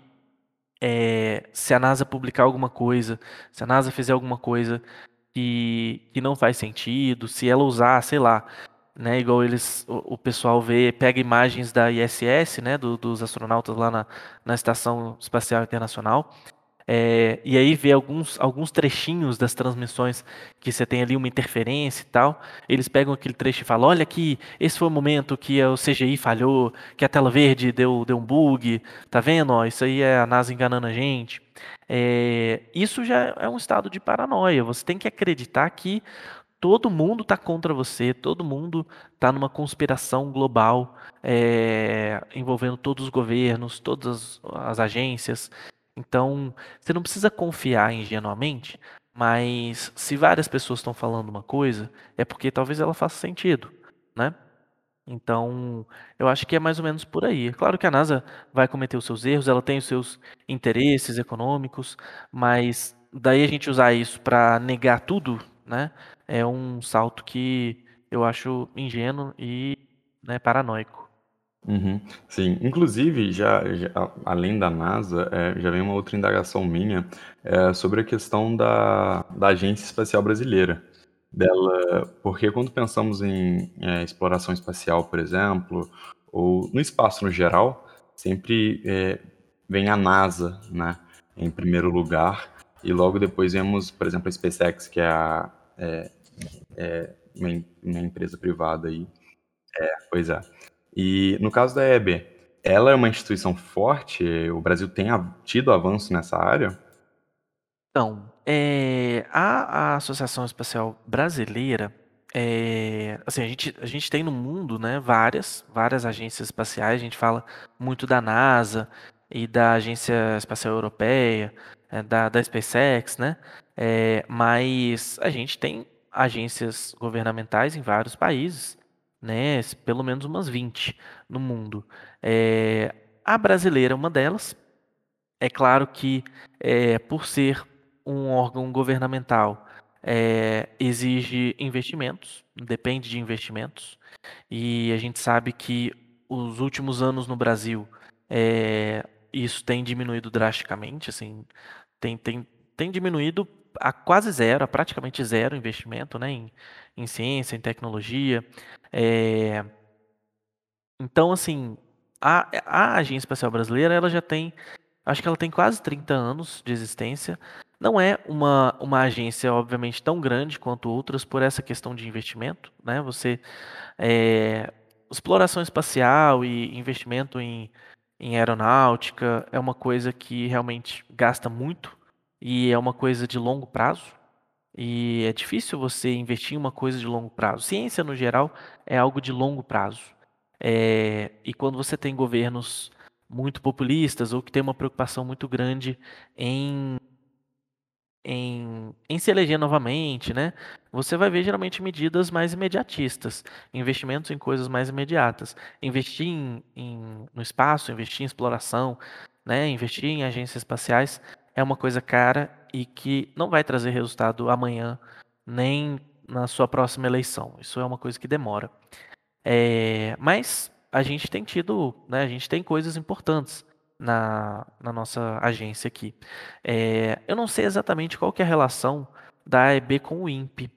S2: é, se a NASA publicar alguma coisa, se a NASA fizer alguma coisa que, que não faz sentido, se ela usar, sei lá, né, igual eles, o, o pessoal vê, pega imagens da ISS, né, do, dos astronautas lá na, na Estação Espacial Internacional, é, e aí vê alguns, alguns trechinhos das transmissões que você tem ali uma interferência e tal. Eles pegam aquele trecho e falam: olha aqui, esse foi o momento que o CGI falhou, que a tela verde deu, deu um bug. Tá vendo? Ó, isso aí é a NASA enganando a gente. É, isso já é um estado de paranoia. Você tem que acreditar que todo mundo está contra você, todo mundo está numa conspiração global é, envolvendo todos os governos, todas as agências. Então, você não precisa confiar ingenuamente, mas se várias pessoas estão falando uma coisa, é porque talvez ela faça sentido, né? Então, eu acho que é mais ou menos por aí. É claro que a NASA vai cometer os seus erros, ela tem os seus interesses econômicos, mas daí a gente usar isso para negar tudo, né, é um salto que eu acho ingênuo e né, paranoico.
S1: Uhum, sim, inclusive, já, já- além da NASA, é, já vem uma outra indagação minha é, sobre a questão da, da Agência Espacial Brasileira. Dela, porque quando pensamos em é, exploração espacial, por exemplo, ou no espaço no geral, sempre é, vem a NASA, né, em primeiro lugar, e logo depois vemos, por exemplo, a SpaceX, que é, a, é, é uma, uma empresa privada aí. É, pois é. E no caso da EB, ela é uma instituição forte? O Brasil tem tido avanço nessa área?
S2: Então, é, a, a Associação Espacial Brasileira, é, assim, a gente, a gente tem no mundo, né, várias, várias agências espaciais, a gente fala muito da NASA e da Agência Espacial Europeia, da, da SpaceX, né, é, mas a gente tem agências governamentais em vários países, né, pelo menos umas 20 no mundo. É, a brasileira é uma delas, é claro que, é, por ser um órgão governamental, é, exige investimentos, depende de investimentos, e a gente sabe que os últimos anos no Brasil, é, isso tem diminuído drasticamente, assim, tem, tem, tem diminuído a quase zero, a praticamente zero investimento, né, em, em ciência, em tecnologia. É, então, assim, a, a Agência Espacial Brasileira, ela já tem Acho que ela tem quase 30 anos de existência. Não é uma, uma agência, obviamente, tão grande quanto outras por essa questão de investimento. Né? Você, é, exploração espacial e investimento em, em aeronáutica é uma coisa que realmente gasta muito e é uma coisa de longo prazo. E é difícil você investir em uma coisa de longo prazo. Ciência, no geral, é algo de longo prazo. É, e quando você tem governos muito populistas ou que têm uma preocupação muito grande em, em, em se eleger novamente, né? Você vai ver geralmente medidas mais imediatistas, investimentos em coisas mais imediatas. Investir em, em, no espaço, investir em exploração, né? investir em agências espaciais é uma coisa cara e que não vai trazer resultado amanhã, nem na sua próxima eleição. Isso é uma coisa que demora. É, mas a gente tem tido, né, a gente tem coisas importantes na, na nossa agência aqui. É, eu não sei exatamente qual que é a relação da AEB com o INPE.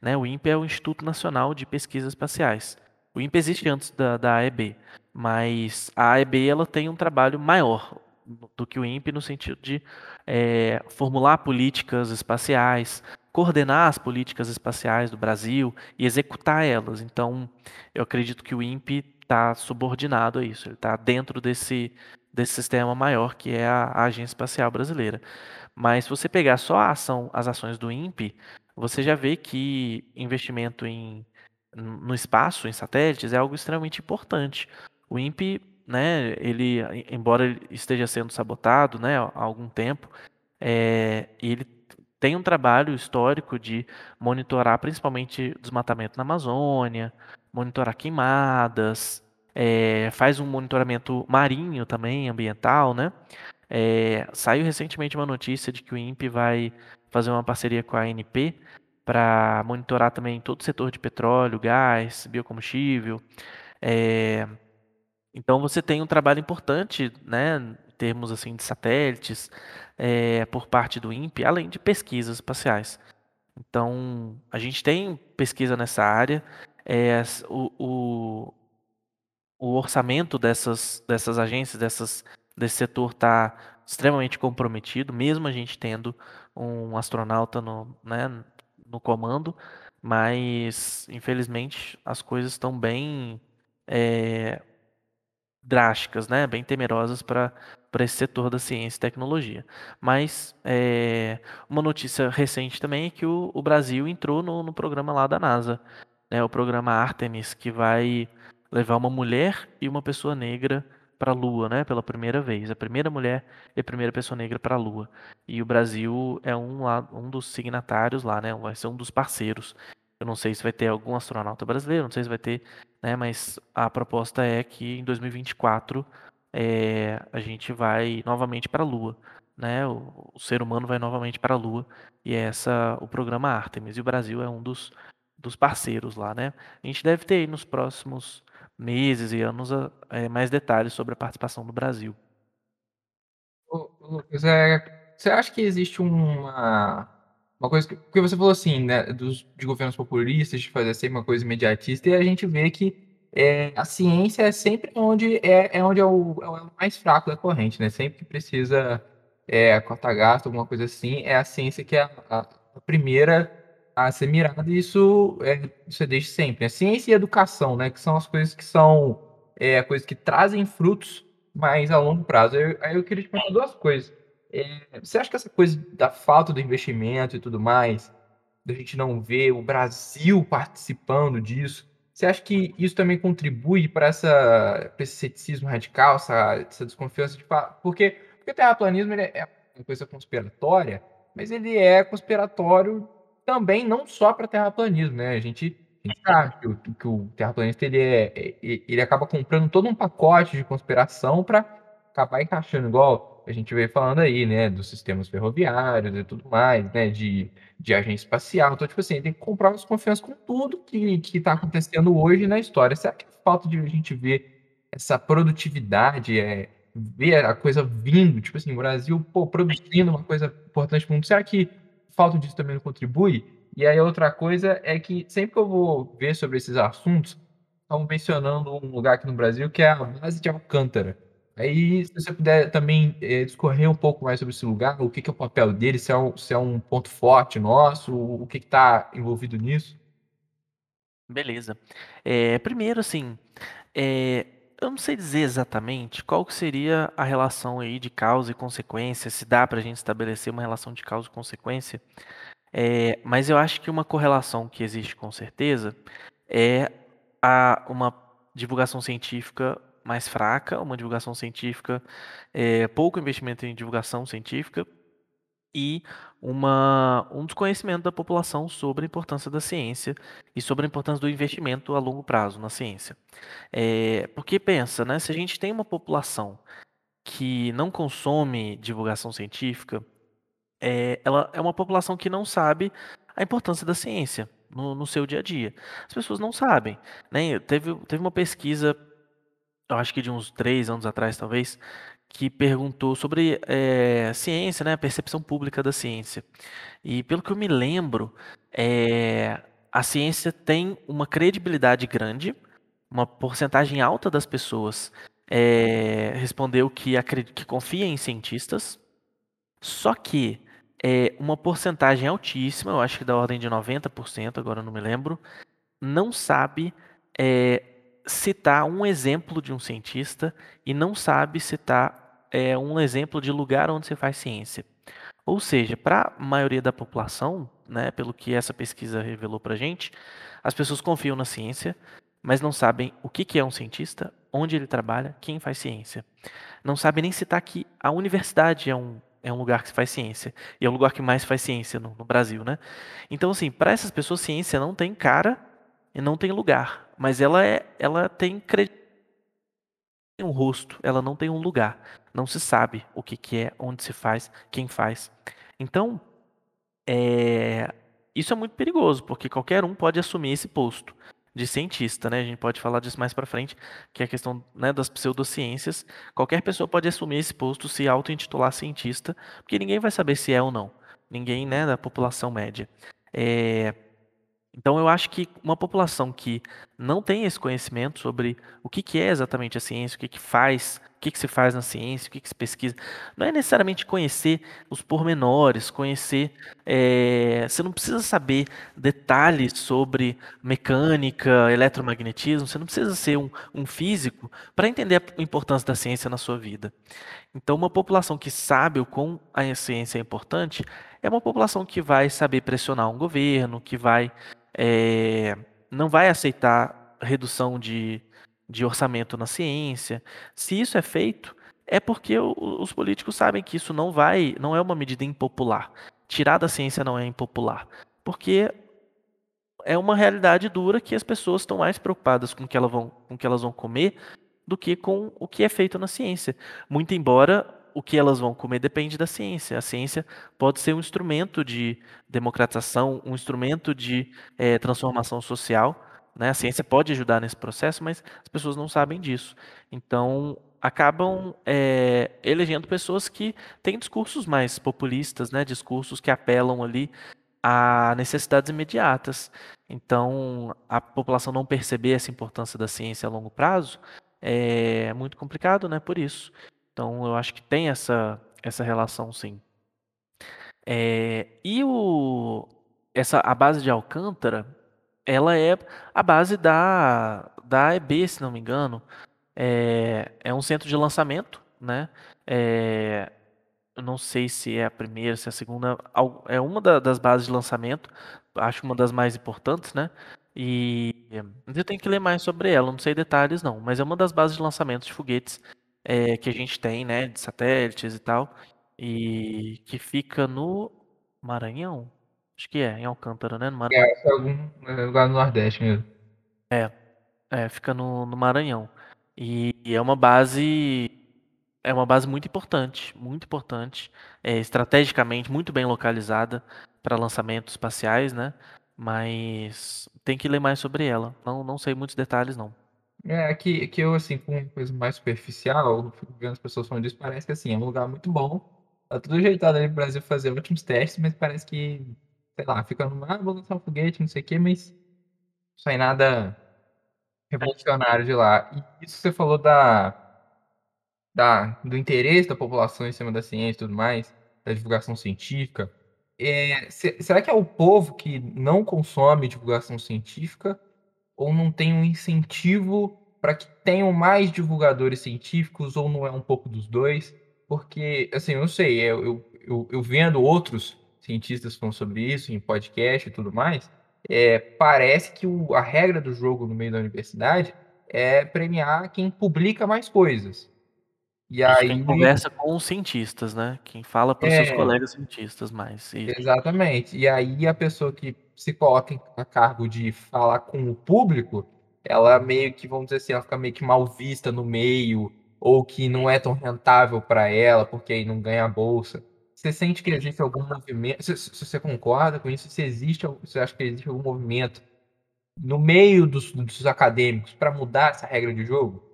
S2: Né? O INPE é o Instituto Nacional de Pesquisas Espaciais. O INPE existe antes da, da AEB, mas a AEB ela tem um trabalho maior do que o INPE no sentido de é, formular políticas espaciais, coordenar as políticas espaciais do Brasil e executar elas. Então, eu acredito que o INPE está subordinado a isso, ele está dentro desse, desse sistema maior que é a, a, Agência Espacial Brasileira. Mas se você pegar só a ação, as ações do INPE, você já vê que investimento em, no espaço, em satélites, é algo extremamente importante. O INPE, né, ele, embora ele esteja sendo sabotado né, há algum tempo, é, ele tem um trabalho histórico de monitorar principalmente desmatamento na Amazônia, monitorar queimadas, é, faz um monitoramento marinho também, ambiental, né? É, saiu recentemente uma notícia de que o INPE vai fazer uma parceria com a ANP para monitorar também todo o setor de petróleo, gás, biocombustível. É, então você tem um trabalho importante, né, em termos assim de satélites, é, por parte do INPE, além de pesquisas espaciais. Então a gente tem pesquisa nessa área é, o, o, o, orçamento dessas, dessas agências, dessas, desse setor está extremamente comprometido, mesmo a gente tendo um astronauta no, né, no comando, mas infelizmente as coisas estão bem é, drásticas, né, bem temerosas para para esse setor da ciência e tecnologia. Mas é, uma notícia recente também é que o, o Brasil entrou no, no programa lá da NASA né, o programa Artemis, que vai levar uma mulher e uma pessoa negra para a Lua, né, pela primeira vez. A primeira mulher e a primeira pessoa negra para a Lua. E o Brasil é um, um dos signatários lá, né, vai ser um dos parceiros. Eu não sei se vai ter algum astronauta brasileiro, não sei se vai ter, né? Mas a proposta é que em 2024 é, a gente vai novamente para a Lua, né? O, o, ser humano vai novamente para a Lua e é essa o programa Artemis e o Brasil é um dos, dos parceiros lá, né? A gente deve ter nos próximos meses e anos é, mais detalhes sobre a participação do Brasil.
S3: Lucas, é, você acha que existe uma uma coisa que, porque você falou assim, né, dos, de governos populistas, de fazer sempre uma coisa imediatista, e a gente vê que é, a ciência é sempre onde é, é onde é o, é o, mais fraco da corrente, né? Sempre que precisa é, cortar gasto, alguma coisa assim, é a ciência que é a, a primeira a ser mirada, e isso é, isso é desde sempre. Né? Ciência e educação, né? Que são as coisas que são é, coisas que trazem frutos, mas a longo prazo. Eu, aí eu queria te perguntar duas coisas. É, você acha que essa coisa da falta do investimento e tudo mais, da gente não ver o Brasil participando disso, você acha que isso também contribui para essa, esse ceticismo radical, essa, essa desconfiança de porque porque o terraplanismo é uma coisa conspiratória, mas ele é conspiratório também não só para terraplanismo, né? A gente, a gente sabe que o, que o terraplanista ele, é, ele acaba comprando todo um pacote de conspiração para acabar encaixando igual a gente veio falando aí, né, dos sistemas ferroviários e tudo mais, né, de, de agência espacial. Então, tipo assim, tem que comprar desconfiança com tudo que, que tá acontecendo hoje na história. Será que é falta de a gente ver essa produtividade, é, ver a coisa vindo, tipo assim, o Brasil, pô, produzindo uma coisa importante para o mundo, será que falta disso também não contribui? E aí outra coisa é que sempre que eu vou ver sobre esses assuntos, estão mencionando um lugar aqui no Brasil que é a base de Alcântara. Aí, se você puder também é, discorrer um pouco mais sobre esse lugar, o que, que é o papel dele, se é um, se é um ponto forte nosso, o que está envolvido nisso?
S2: Beleza. É, primeiro, assim, é, eu não sei dizer exatamente qual que seria a relação aí de causa e consequência, se dá para a gente estabelecer uma relação de causa e consequência, é, mas eu acho que uma correlação que existe com certeza é a, uma divulgação científica mais fraca, uma divulgação científica, é, pouco investimento em divulgação científica e uma, um desconhecimento da população sobre a importância da ciência e sobre a importância do investimento a longo prazo na ciência. É, porque pensa, né, se a gente tem uma população que não consome divulgação científica, é, ela é uma população que não sabe a importância da ciência no, no seu dia a dia. As pessoas não sabem. Né? Teve, teve uma pesquisa eu acho que de uns três anos atrás, talvez, que perguntou sobre é, ciência, né, a percepção pública da ciência. E pelo que eu me lembro, é, a ciência tem uma credibilidade grande, uma porcentagem alta das pessoas é, respondeu que, que confia em cientistas, só que é, uma porcentagem altíssima, eu acho que da ordem de 90%, agora eu não me lembro, não sabe é, citar um exemplo de um cientista e não sabe citar é, um exemplo de lugar onde se faz ciência. Ou seja, para a maioria da população, né, pelo que essa pesquisa revelou para gente, as pessoas confiam na ciência, mas não sabem o que, que é um cientista, onde ele trabalha, quem faz ciência. Não sabem nem citar que a universidade é um, é um lugar que se faz ciência. E é o lugar que mais faz ciência no, no Brasil, né? Então, assim, para essas pessoas, ciência não tem cara e não tem lugar, mas ela é, ela tem um rosto, ela não tem um lugar, não se sabe o que, que é, onde se faz, quem faz. Então, é, isso é muito perigoso, porque qualquer um pode assumir esse posto de cientista, né? A gente pode falar disso mais para frente, que é a questão né, das pseudociências. Qualquer pessoa pode assumir esse posto, se auto-intitular cientista, porque ninguém vai saber se é ou não. Ninguém, né, da população média. É, então eu acho que uma população que não tem esse conhecimento sobre o que, que é exatamente a ciência, o que, que faz, o que, que se faz na ciência, o que, que se pesquisa, não é necessariamente conhecer os pormenores, conhecer. É, você não precisa saber detalhes sobre mecânica, eletromagnetismo, você não precisa ser um, um físico para entender a importância da ciência na sua vida. Então, uma população que sabe o quão a ciência é importante é uma população que vai saber pressionar um governo, que vai é, não vai aceitar redução de, de orçamento na ciência. Se isso é feito, é porque os políticos sabem que isso não vai, não é uma medida impopular. Tirar da ciência não é impopular, porque é uma realidade dura que as pessoas estão mais preocupadas com o que elas vão, com o que elas vão comer do que com o que é feito na ciência. Muito embora o que elas vão comer depende da ciência. A ciência pode ser um instrumento de democratização, um instrumento de é, transformação social. Né? A ciência pode ajudar nesse processo, mas as pessoas não sabem disso. Então, acabam é, elegendo pessoas que têm discursos mais populistas, né? discursos que apelam ali a necessidades imediatas. Então, a população não perceber essa importância da ciência a longo prazo é muito complicado, né? Por isso. Então, eu acho que tem essa, essa relação, sim. É, e o, essa, a base de Alcântara, ela é a base da, da EB, se não me engano. É, é um centro de lançamento, né? É, eu não sei se é a primeira, se é a segunda, é uma das bases de lançamento, acho uma das mais importantes, né? E eu tenho que ler mais sobre ela, não sei detalhes não, mas é uma das bases de lançamento de foguetes é, que a gente tem, né, de satélites e tal, e que fica no Maranhão? Acho que é, em Alcântara, né? No Maranhão.
S3: É, é algum lugar do Nordeste mesmo.
S2: É, é fica no, no Maranhão. E, e é uma base é uma base muito importante, muito importante, é, estrategicamente muito bem localizada para lançamentos espaciais, né? Mas tem que ler mais sobre ela. Não, não sei muitos detalhes, não.
S3: É, que, que eu, assim, com coisa mais superficial, vendo as pessoas falando disso, parece que, assim, é um lugar muito bom. Tá tudo ajeitado ali pro Brasil fazer ótimos testes, mas parece que, sei lá, fica no ah, vou lançar um foguete, não sei o quê, mas não sai nada revolucionário de lá. E isso que você falou da, da, do interesse da população em cima da ciência e tudo mais, da divulgação científica, é, será que é o povo que não consome divulgação científica ou não tem um incentivo para que tenham mais divulgadores científicos ou não é um pouco dos dois? Porque, assim, eu não sei, eu, eu, eu, vendo outros cientistas falando sobre isso em podcast e tudo mais, é, parece que o, a regra do jogo no meio da universidade é premiar quem publica mais coisas.
S2: E aí quem conversa com os cientistas, né? Quem fala para os é, seus colegas cientistas mais.
S3: E... Exatamente. E aí a pessoa que se coloca a cargo de falar com o público, ela meio que, vamos dizer assim, ela fica meio que mal vista no meio, ou que não é tão rentável para ela, porque aí não ganha a bolsa. Você sente que existe algum movimento? Se, se, você concorda com isso, se existe, você acha que existe algum movimento no meio dos, dos acadêmicos para mudar essa regra de jogo?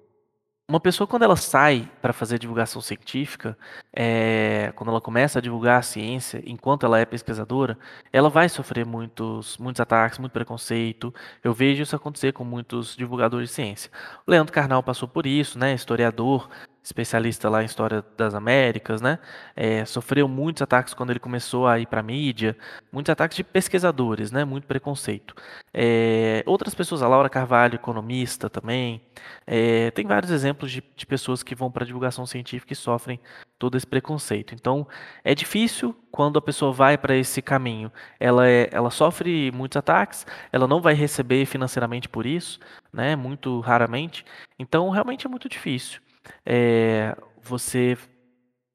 S2: Uma pessoa, quando ela sai para fazer divulgação científica, é, quando ela começa a divulgar a ciência, enquanto ela é pesquisadora, ela vai sofrer muitos, muitos ataques, muito preconceito. Eu vejo isso acontecer com muitos divulgadores de ciência. O Leandro Carnal passou por isso, né? Historiador, especialista lá em história das Américas, né? É, sofreu muitos ataques quando ele começou a ir para a mídia, muitos ataques de pesquisadores, né? Muito preconceito. É, outras pessoas, a Laura Carvalho, economista também, é, tem vários exemplos de, de pessoas que vão para a divulgação científica e sofrem todo esse preconceito. Então, é difícil quando a pessoa vai para esse caminho. Ela, é, ela sofre muitos ataques, ela não vai receber financeiramente por isso, né? Muito raramente. Então, realmente é muito difícil é, você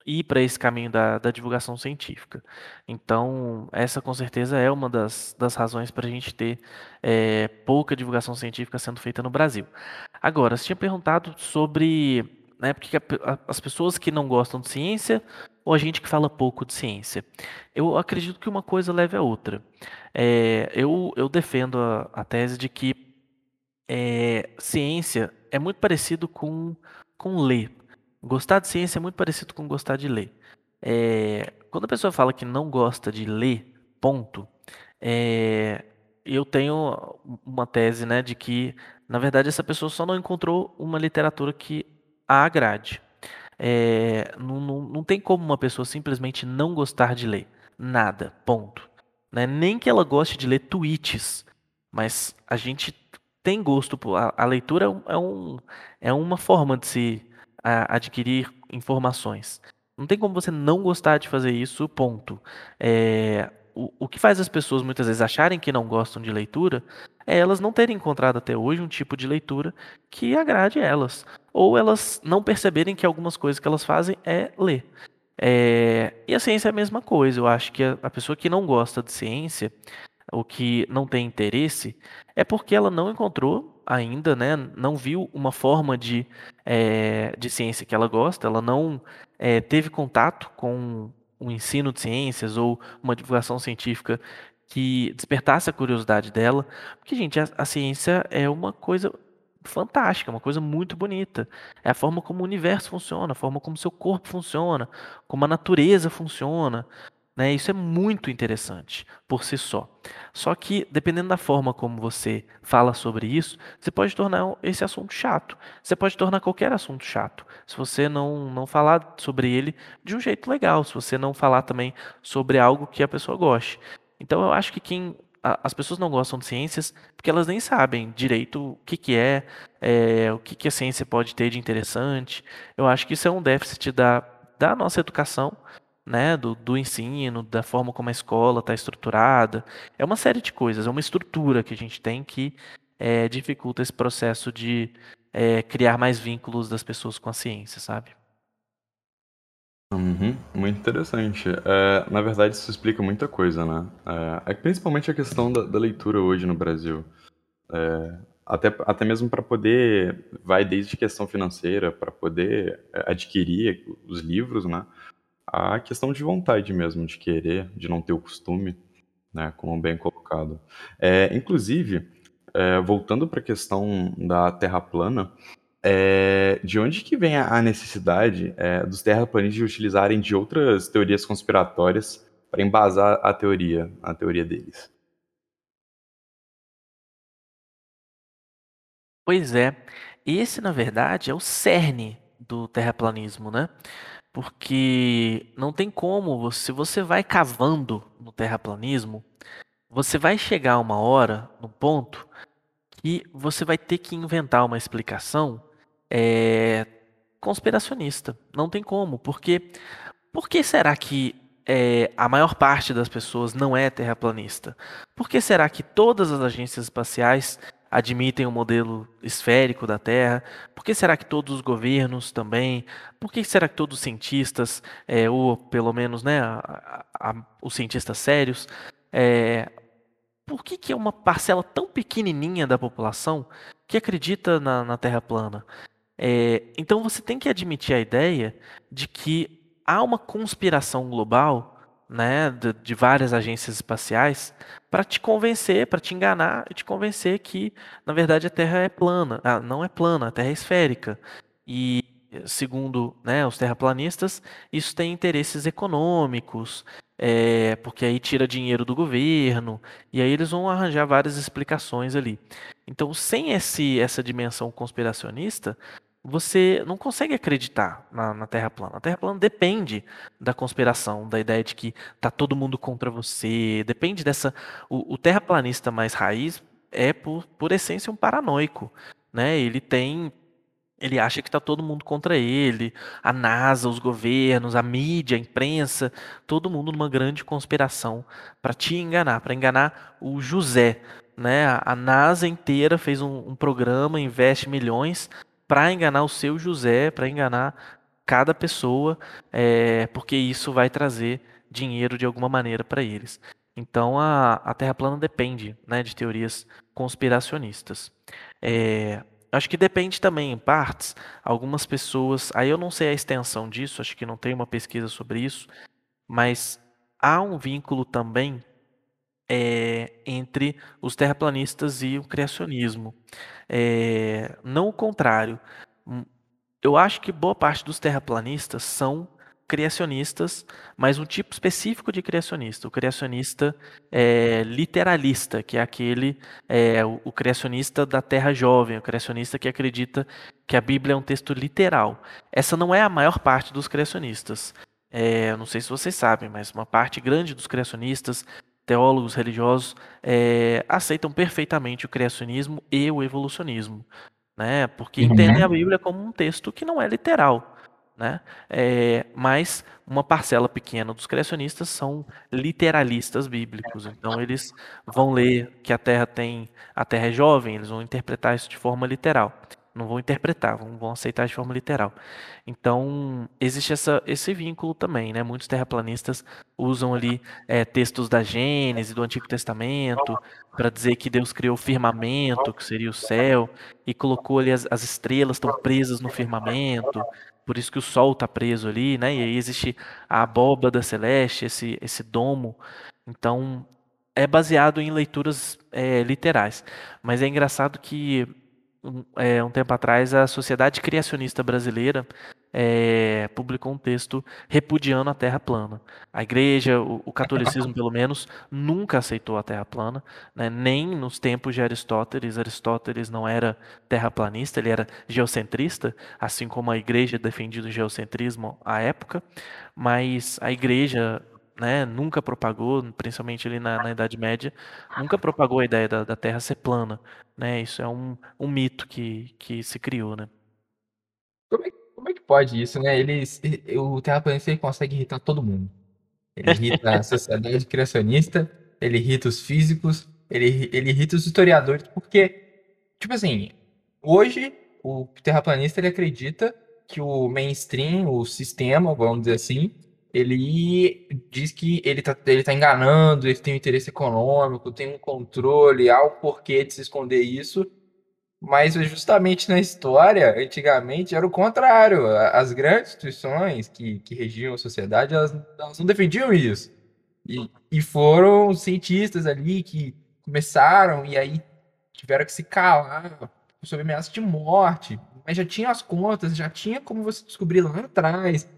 S2: ir para esse caminho da, da, divulgação científica. Então, essa com certeza é uma das, das razões para a gente ter é, pouca divulgação científica sendo feita no Brasil. Agora, você tinha perguntado sobre né, porque as pessoas que não gostam de ciência ou a gente que fala pouco de ciência. Eu acredito que uma coisa leve a outra. É, eu, eu defendo a, a tese de que é, ciência é muito parecido com com ler. Gostar de ciência é muito parecido com gostar de ler. É, quando a pessoa fala que não gosta de ler, ponto, é, eu tenho uma tese né, de que, na verdade, essa pessoa só não encontrou uma literatura que a agrade. É, não, não, não tem como uma pessoa simplesmente não gostar de ler. Nada, ponto. Né? Nem que ela goste de ler tweets, mas a gente tem gosto. A, a leitura é, um, é uma forma de se a, adquirir informações. Não tem como você não gostar de fazer isso, ponto. É, o, o que faz as pessoas muitas vezes acharem que não gostam de leitura é elas não terem encontrado até hoje um tipo de leitura que agrade elas. Ou elas não perceberem que algumas coisas que elas fazem é ler. É, e a ciência é a mesma coisa. Eu acho que a, a pessoa que não gosta de ciência, o que não tem interesse, é porque ela não encontrou ainda, né, não viu uma forma de, é, de ciência que ela gosta, ela não é, teve contato com o ensino de ciências ou uma divulgação científica que despertasse a curiosidade dela, porque, gente, a, a ciência é uma coisa fantástica, uma coisa muito bonita. É a forma como o universo funciona, a forma como seu corpo funciona, como a natureza funciona. Né? Isso é muito interessante por si só. Só que, dependendo da forma como você fala sobre isso, você pode tornar esse assunto chato. Você pode tornar qualquer assunto chato. Se você não, não falar sobre ele de um jeito legal, se você não falar também sobre algo que a pessoa goste. Então, eu acho que quem as pessoas não gostam de ciências porque elas nem sabem direito o que, que é, é o que, que a ciência pode ter de interessante. Eu acho que isso é um déficit da, da nossa educação né, do, do ensino, da forma como a escola está estruturada. É uma série de coisas, é uma estrutura que a gente tem que é, dificulta esse processo de é, criar mais vínculos das pessoas com a ciência, sabe?
S1: Uhum, muito interessante. É, na verdade, isso explica muita coisa, né? É, é principalmente a questão da, da, leitura hoje no Brasil. É, até, até mesmo para poder, vai desde questão financeira, para poder é, adquirir os livros, né? A questão de vontade mesmo, de querer, de não ter o costume, né, como bem colocado. É, inclusive, é, voltando para a questão da Terra plana, é, de onde que vem a necessidade é, dos terraplanistas de utilizarem de outras teorias conspiratórias para embasar a teoria, a teoria deles?
S2: Pois é, esse na verdade é o cerne do terraplanismo, né? Porque não tem como, se você vai cavando no terraplanismo, você vai chegar uma hora, no ponto, que você vai ter que inventar uma explicação é, conspiracionista. Não tem como, porque por que será que é, a maior parte das pessoas não é terraplanista? Por que será que todas as agências espaciais admitem o modelo esférico da Terra? Por que será que todos os governos também? Por que será que todos os cientistas, é, ou pelo menos né, a, a, os cientistas sérios, é, por que, que é uma parcela tão pequenininha da população que acredita na, na Terra plana? É, então você tem que admitir a ideia de que há uma conspiração global né, de, de várias agências espaciais para te convencer, para te enganar e te convencer que, na verdade, a Terra é plana. Ah, não é plana, a Terra é esférica. E, segundo né, os terraplanistas, isso tem interesses econômicos, é, porque aí tira dinheiro do governo, e aí eles vão arranjar várias explicações ali. Então, sem esse, essa dimensão conspiracionista, você não consegue acreditar na, na, Terra plana. A Terra plana depende da conspiração, da ideia de que tá todo mundo contra você, depende dessa. O, o terraplanista mais raiz é por, por essência um paranoico, né? Ele tem ele acha que está todo mundo contra ele, a NASA, os governos, a mídia, a imprensa, todo mundo numa grande conspiração para te enganar, para enganar o José. Né? A NASA inteira fez um, um programa, investe milhões para enganar o seu José, para enganar cada pessoa, é, porque isso vai trazer dinheiro de alguma maneira para eles. Então a, a Terra plana depende né, de teorias conspiracionistas. É, acho que depende também, em partes, algumas pessoas. Aí eu não sei a extensão disso, acho que não tem uma pesquisa sobre isso, mas há um vínculo também é, entre os terraplanistas e o criacionismo. É, não o contrário. Hum, eu acho que boa parte dos terraplanistas são criacionistas, mas um tipo específico de criacionista, o criacionista é, literalista, que é aquele, é, o, o, criacionista da Terra Jovem, o criacionista que acredita que a Bíblia é um texto literal. Essa não é a maior parte dos criacionistas. É, não sei se vocês sabem, mas uma parte grande dos criacionistas teólogos religiosos é, aceitam perfeitamente o criacionismo e o evolucionismo, né? Porque uhum. entendem a Bíblia como um texto que não é literal, né? É, mas uma parcela pequena dos criacionistas são literalistas bíblicos, então eles vão ler que a Terra tem, a Terra é jovem, eles vão interpretar isso de forma literal. Não vão interpretar, vão, vão aceitar de forma literal. Então, existe essa, esse vínculo também, né? Muitos terraplanistas usam ali é, textos da Gênesis, do Antigo Testamento, para dizer que Deus criou o firmamento, que seria o céu, e colocou ali as, as estrelas estão presas no firmamento, por isso que o Sol está preso ali, né? E aí existe a abóbada celeste, esse, esse domo. Então, é baseado em leituras é, literais. Mas é engraçado que um, é, um tempo atrás a Sociedade Criacionista Brasileira é, publicou um texto repudiando a Terra plana. A Igreja, o, o catolicismo pelo menos, nunca aceitou a Terra plana, né? nem nos tempos de Aristóteles. Aristóteles não era terraplanista, ele era geocentrista, assim como a Igreja defendia o geocentrismo à época. Mas a Igreja né, nunca propagou, principalmente ali na, na Idade Média, nunca propagou a ideia da, da Terra ser plana. Né? Isso é um, um mito que, que se criou. Né?
S3: Como, é, como é que pode isso? Né? Eles, o terraplanista consegue irritar todo mundo. Ele irrita a sociedade criacionista, ele irrita os físicos, ele, ele irrita os historiadores, porque, tipo assim, hoje o terraplanista ele acredita que o mainstream, o sistema, vamos dizer assim, ele diz que ele tá, ele tá enganando, ele tem um interesse econômico, tem um controle, há o porquê de se esconder isso. Mas justamente na história, antigamente, era o contrário. As grandes instituições que, que regiam a sociedade, elas, elas não defendiam isso. E, e foram cientistas ali que começaram e aí tiveram que se calar sob ameaça de morte. Mas já tinha as contas, já tinha como você descobrir lá atrás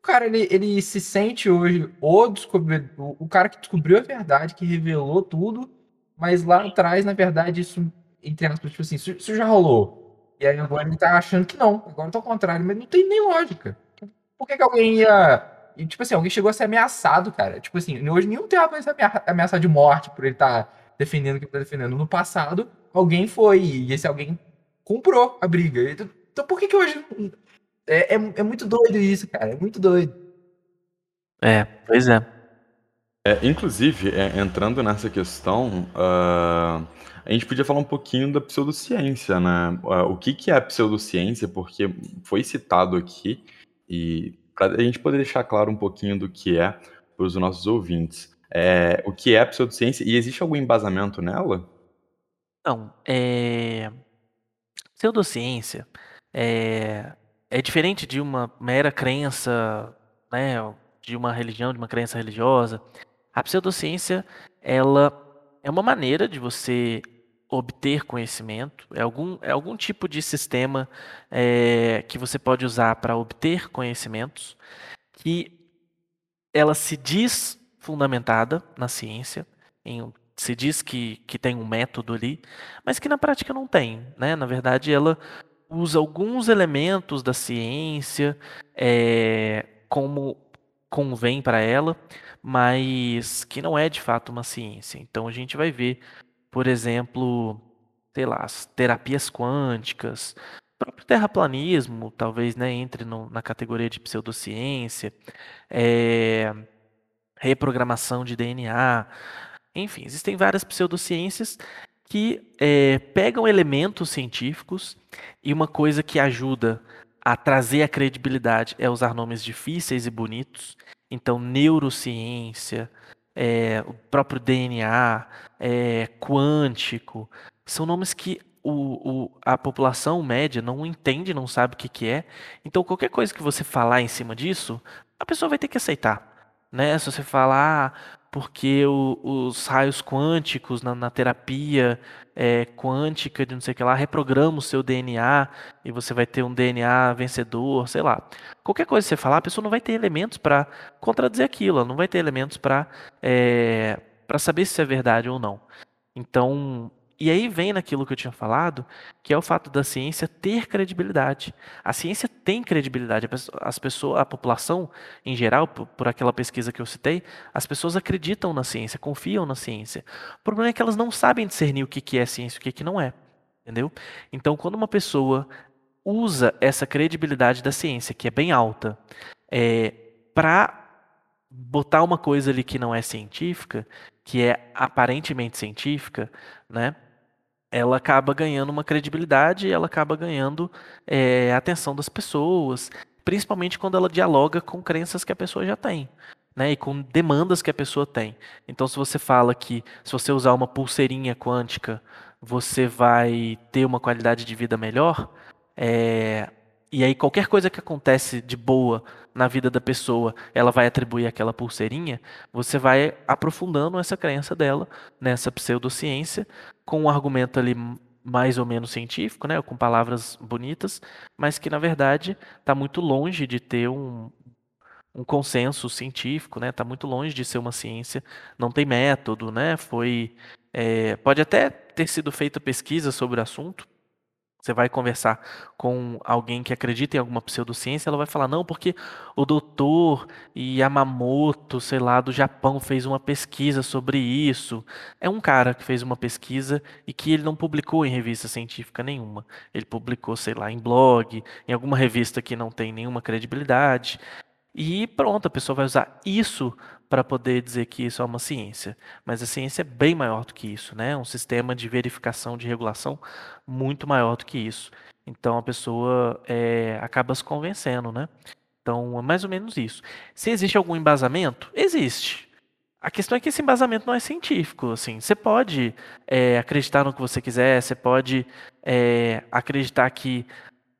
S3: o cara, ele, ele se sente hoje o descobridor, o cara que descobriu a verdade, que revelou tudo, mas lá atrás, na verdade, isso, entre aspas, tipo assim, isso, isso já rolou. E aí agora ele tá achando que não, agora tá ao contrário, mas não tem nem lógica. Por que, que alguém ia. E, tipo assim, alguém chegou a ser ameaçado, cara. Tipo assim, hoje nenhum terra vai ser ameaçado de morte por ele estar tá defendendo o que tá defendendo. No passado, alguém foi, e esse alguém comprou a briga. Então por que, que hoje é, é, é muito doido isso, cara. É muito doido.
S2: É, pois é.
S1: É, inclusive, é, entrando nessa questão, uh, a gente podia falar um pouquinho da pseudociência, né? Uh, o que, que é a pseudociência, porque foi citado aqui, e para a gente poder deixar claro um pouquinho do que é para os nossos ouvintes. É, o que é a pseudociência e existe algum embasamento nela?
S2: Não, é... pseudociência é é diferente de uma mera crença, né, de uma religião, de uma crença religiosa. A pseudociência, ela é uma maneira de você obter conhecimento, é algum, é algum tipo de sistema é, que você pode usar para obter conhecimentos, que ela se diz fundamentada na ciência, em, se diz que, que tem um método ali, mas que na prática não tem. Né? Na verdade, ela usa alguns elementos da ciência é, como convém para ela, mas que não é de fato uma ciência. Então a gente vai ver, por exemplo, sei lá, as terapias quânticas, próprio terraplanismo, talvez né, entre no, na categoria de pseudociência, é, reprogramação de DNA, enfim, existem várias pseudociências que é, pegam elementos científicos e uma coisa que ajuda a trazer a credibilidade é usar nomes difíceis e bonitos. Então, neurociência, é, o próprio DNA, é, quântico, são nomes que o, o, a população média não entende, não sabe o que, que é. Então, qualquer coisa que você falar em cima disso, a pessoa vai ter que aceitar. Né? Se você falar, ah, porque o, os raios quânticos na, na terapia é, quântica de não sei o que lá reprograma o seu DNA e você vai ter um DNA vencedor, sei lá. Qualquer coisa que você falar, a pessoa não vai ter elementos para contradizer aquilo, não vai ter elementos para é, para saber se é verdade ou não. Então, e aí vem naquilo que eu tinha falado, que é o fato da ciência ter credibilidade. A ciência tem credibilidade. As pessoas, a população em geral, por, aquela pesquisa que eu citei, as pessoas acreditam na ciência, confiam na ciência. O problema é que elas não sabem discernir o que, é ciência e o que, que não é. Entendeu? Então, quando uma pessoa usa essa credibilidade da ciência, que é bem alta, é, para botar uma coisa ali que não é científica, que é aparentemente científica, né? Ela acaba ganhando uma credibilidade, ela acaba ganhando é, a atenção das pessoas, principalmente quando ela dialoga com crenças que a pessoa já tem. Né, e com demandas que a pessoa tem. Então, se você fala que se você usar uma pulseirinha quântica, você vai ter uma qualidade de vida melhor, é, e aí qualquer coisa que acontece de boa na vida da pessoa, ela vai atribuir aquela pulseirinha, você vai aprofundando essa crença dela nessa pseudociência com um argumento ali mais ou menos científico, né, com palavras bonitas, mas que na verdade está muito longe de ter um, um consenso científico, né? Está muito longe de ser uma ciência, não tem método, né? Foi é, pode até ter sido feita pesquisa sobre o assunto, você vai conversar com alguém que acredita em alguma pseudociência, ela vai falar, não, porque o doutor Yamamoto, sei lá, do Japão, fez uma pesquisa sobre isso. É um cara que fez uma pesquisa e que ele não publicou em revista científica nenhuma. Ele publicou, sei lá, em blog, em alguma revista que não tem nenhuma credibilidade. E pronto, a pessoa vai usar isso para poder dizer que isso é uma ciência. Mas a ciência é bem maior do que isso, né? Um sistema de verificação, de regulação muito maior do que isso. Então a pessoa é, acaba se convencendo, né? Então é mais ou menos isso. Se existe algum embasamento, existe. A questão é que esse embasamento não é científico. Assim, você pode é, acreditar no que você quiser, você pode é, acreditar que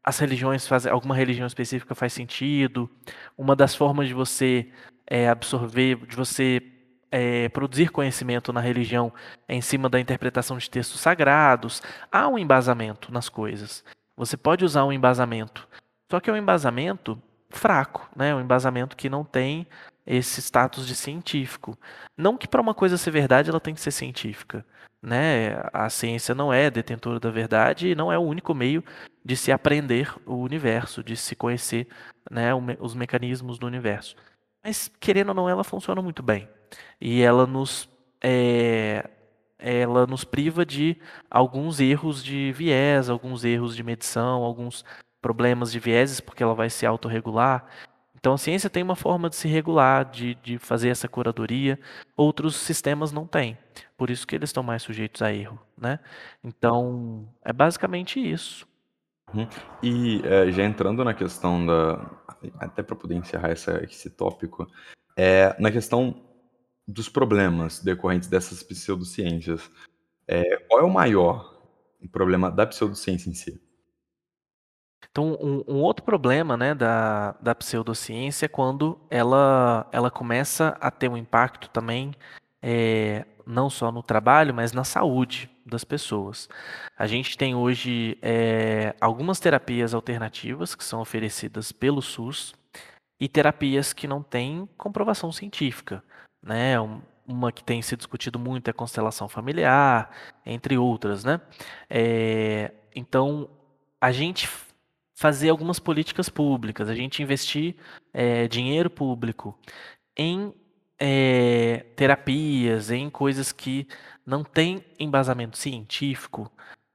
S2: as religiões fazem, alguma religião específica faz sentido. Uma das formas de você é, absorver, de você é, produzir conhecimento na religião é em cima da interpretação de textos sagrados. Há um embasamento nas coisas. Você pode usar um embasamento, só que é um embasamento fraco, né? Um embasamento que não tem esse status de científico. Não que para uma coisa ser verdade ela tem que ser científica, né? A ciência não é detentora da verdade e não é o único meio de se aprender o universo, de se conhecer, né, os mecanismos do universo. Mas querendo ou não, ela funciona muito bem e ela nos é, ela nos priva de alguns erros de viés, alguns erros de medição, alguns problemas de vieses, porque ela vai se autorregular. Então a ciência tem uma forma de se regular, de, de fazer essa curadoria, outros sistemas não têm. Por isso que eles estão mais sujeitos a erro. Né? Então é basicamente isso.
S1: Uhum. E é, já entrando na questão da. Até para poder encerrar essa, esse tópico, é, na questão dos problemas decorrentes dessas pseudociências, é, qual é o maior problema da pseudociência em si?
S2: Então, um, um, outro problema né, da, da pseudociência é quando ela, ela começa a ter um impacto também, é, não só no trabalho, mas na saúde das pessoas. A gente tem hoje é, algumas terapias alternativas que são oferecidas pelo SUS e terapias que não têm comprovação científica. Né? Uma que tem se discutido muito é constelação familiar, entre outras. Né? É, então, a gente fazer algumas políticas públicas, a gente investir é, dinheiro público em é, terapias, em coisas que não têm embasamento científico,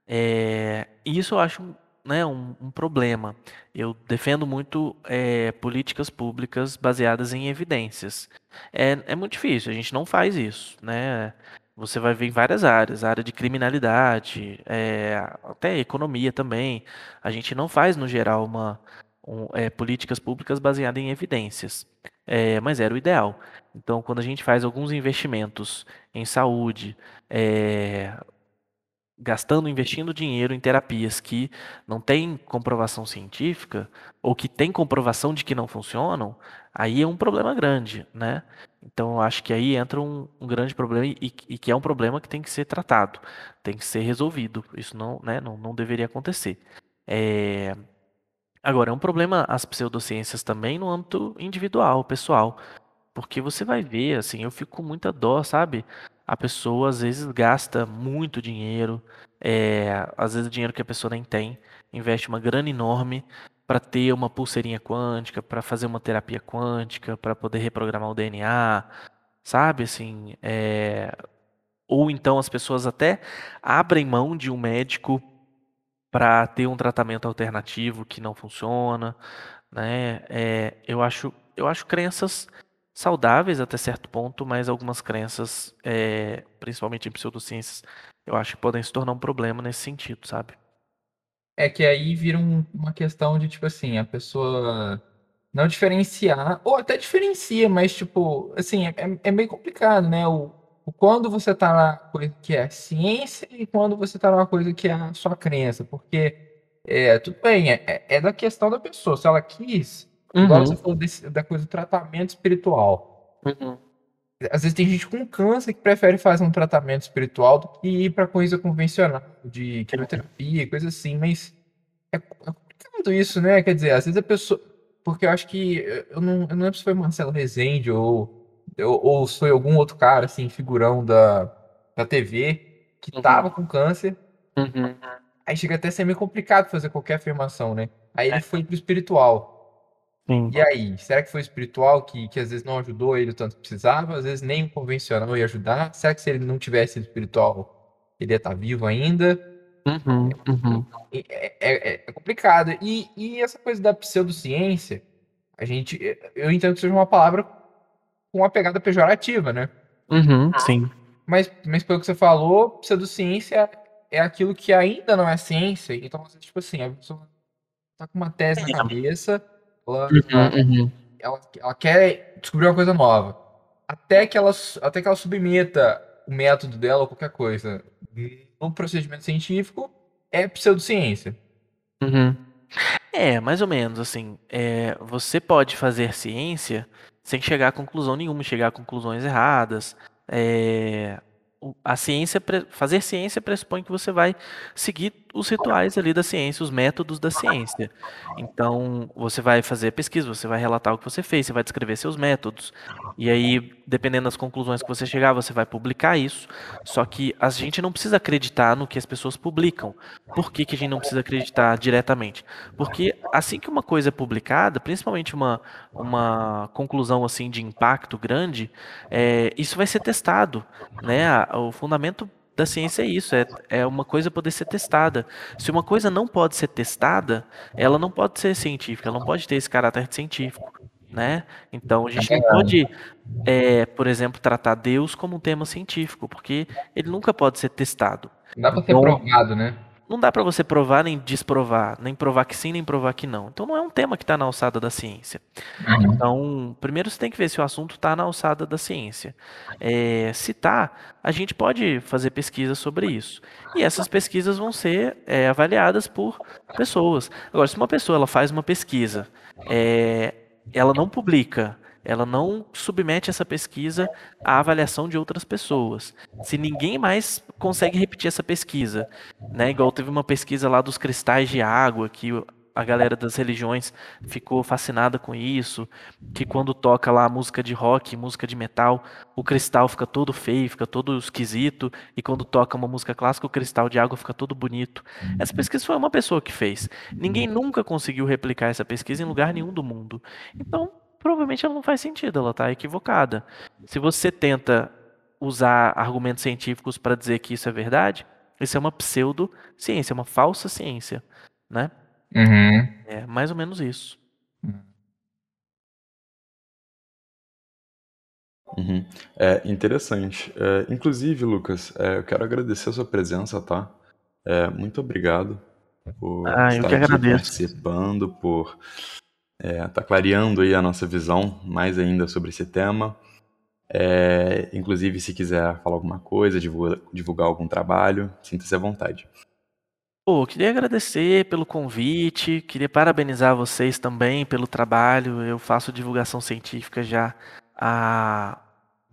S2: é, isso eu acho né, um, um, problema. Eu defendo muito é, políticas públicas baseadas em evidências. É, é muito difícil, a gente não faz isso. Né? Você vai ver em várias áreas, área de criminalidade, é, até economia também. A gente não faz, no geral, uma, um, políticas públicas baseadas em evidências. É, mas era o ideal. Então, quando a gente faz alguns investimentos em saúde, é, gastando, investindo dinheiro em terapias que não têm comprovação científica ou que têm comprovação de que não funcionam, aí é um problema grande, né? Então acho que aí entra um, um grande problema e, e, que é um problema que tem que ser tratado, tem que ser resolvido. Isso não, né, não, não deveria acontecer. É... Agora, é um problema as pseudociências também no âmbito individual, pessoal. Porque você vai ver, assim, eu fico com muita dó, sabe? a pessoa às vezes gasta muito dinheiro, é, às vezes dinheiro que a pessoa nem tem, investe uma grana enorme para ter uma pulseirinha quântica, para fazer uma terapia quântica, para poder reprogramar o DNA, sabe? Assim, é... ou então as pessoas até abrem mão de um médico para ter um tratamento alternativo que não funciona, né? É, eu acho, eu acho crenças saudáveis até certo ponto, mas algumas crenças, é, principalmente em pseudociências, eu acho que podem se tornar um problema nesse sentido, sabe?
S3: É que aí vira um, uma questão de, tipo assim, a pessoa não diferenciar, ou até diferencia, mas, tipo, assim, é, é meio complicado, né? O, quando você tá na coisa que é ciência e quando você tá numa coisa que é a sua crença, porque, é, tudo bem, é, é da questão da pessoa, se ela quis Igual você uhum. falou desse, da coisa do tratamento espiritual. Uhum. Às vezes tem gente com câncer que prefere fazer um tratamento espiritual do que ir para coisa convencional, de quimioterapia, coisa assim, mas é, é complicado isso, né? Quer dizer, às vezes a pessoa. Porque eu acho que. Eu não, eu não lembro se foi Marcelo Rezende ou, ou, ou foi algum outro cara, assim, figurão da, da TV, que uhum. tava com câncer. Uhum. Aí chega até a ser meio complicado fazer qualquer afirmação, né? Aí ele é. foi pro espiritual. Sim. E aí, será que foi espiritual que, que às vezes não ajudou ele o tanto que precisava? Às vezes nem o convencional ia ajudar? Será que se ele não tivesse espiritual, ele ia estar vivo ainda? Uhum, uhum. É, é, é, complicado. E, e essa coisa da pseudociência, a gente, eu entendo que seja uma palavra com uma pegada pejorativa, né?
S2: Uhum, sim.
S3: Mas, mas pelo que você falou, pseudociência é aquilo que ainda não é ciência. Então, tipo assim, a pessoa tá com uma tese na cabeça ela, uhum, uhum. Ela, ela quer descobrir uma coisa nova. Até que ela, até que ela submeta o método dela ou qualquer coisa no procedimento científico, é pseudociência.
S2: Uhum. É, mais ou menos, assim. É, você pode fazer ciência sem chegar a conclusão nenhuma, chegar a conclusões erradas. É, a ciência, fazer ciência pressupõe que você vai seguir os rituais ali da ciência, os métodos da ciência. Então, você vai fazer pesquisa, você vai relatar o que você fez, você vai descrever seus métodos. E aí, dependendo das conclusões que você chegar, você vai publicar isso. Só que a gente não precisa acreditar no que as pessoas publicam. Por que, que a gente não precisa acreditar diretamente? Porque assim que uma coisa é publicada, principalmente uma, uma conclusão assim de impacto grande, é, isso vai ser testado. Né? O fundamento da ciência é isso, é, é uma coisa poder ser testada. Se uma coisa não pode ser testada, ela não pode ser científica, ela não pode ter esse caráter científico, né? Então a gente não pode, é, por exemplo, tratar Deus como um tema científico, porque ele nunca pode ser testado.
S3: Não dá para ser então, provado, né?
S2: Não dá para você provar nem desprovar, nem provar que sim, nem provar que não. Então não é um tema que está na alçada da ciência. Uhum. Então, primeiro você tem que ver se o assunto está na alçada da ciência. É, se está, a gente pode fazer pesquisa sobre isso. E essas pesquisas vão ser é, avaliadas por pessoas. Agora, se uma pessoa ela faz uma pesquisa, é, ela não publica, ela não submete essa pesquisa à avaliação de outras pessoas. Se ninguém mais consegue repetir essa pesquisa, né? Igual teve uma pesquisa lá dos cristais de água que a galera das religiões ficou fascinada com isso, que quando toca lá música de rock, música de metal, o cristal fica todo feio, fica todo esquisito, e quando toca uma música clássica, o cristal de água fica todo bonito. Essa pesquisa foi uma pessoa que fez. Ninguém nunca conseguiu replicar essa pesquisa em lugar nenhum do mundo. Então, provavelmente ela não faz sentido, ela está equivocada. Se você tenta usar argumentos científicos para dizer que isso é verdade, isso é uma pseudociência, uma falsa ciência, né? Uhum. É mais ou menos isso.
S1: Uhum. É interessante. É, inclusive, Lucas, é, eu quero agradecer a sua presença, tá? É, muito obrigado
S2: por ah, estar aqui agradeço.
S1: participando, por é, tá clareando aí a nossa visão mais ainda sobre esse tema. É, inclusive, se quiser falar alguma coisa, divulgar, divulgar algum trabalho, sinta-se à vontade.
S2: Pô, queria agradecer pelo convite, queria parabenizar vocês também pelo trabalho. Eu faço divulgação científica já há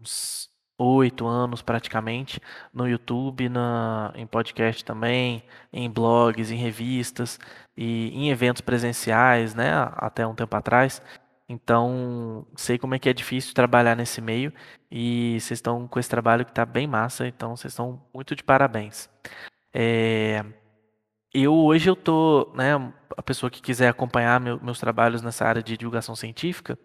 S2: uns oito anos praticamente no YouTube, na, em podcast também, em blogs, em revistas e em eventos presenciais, né, até um tempo atrás. Então, sei como é que é difícil trabalhar nesse meio e vocês estão com esse trabalho que está bem massa, então vocês estão muito de parabéns. É, eu hoje eu tô, né, a pessoa que quiser acompanhar meu, meus trabalhos nessa área de divulgação científica,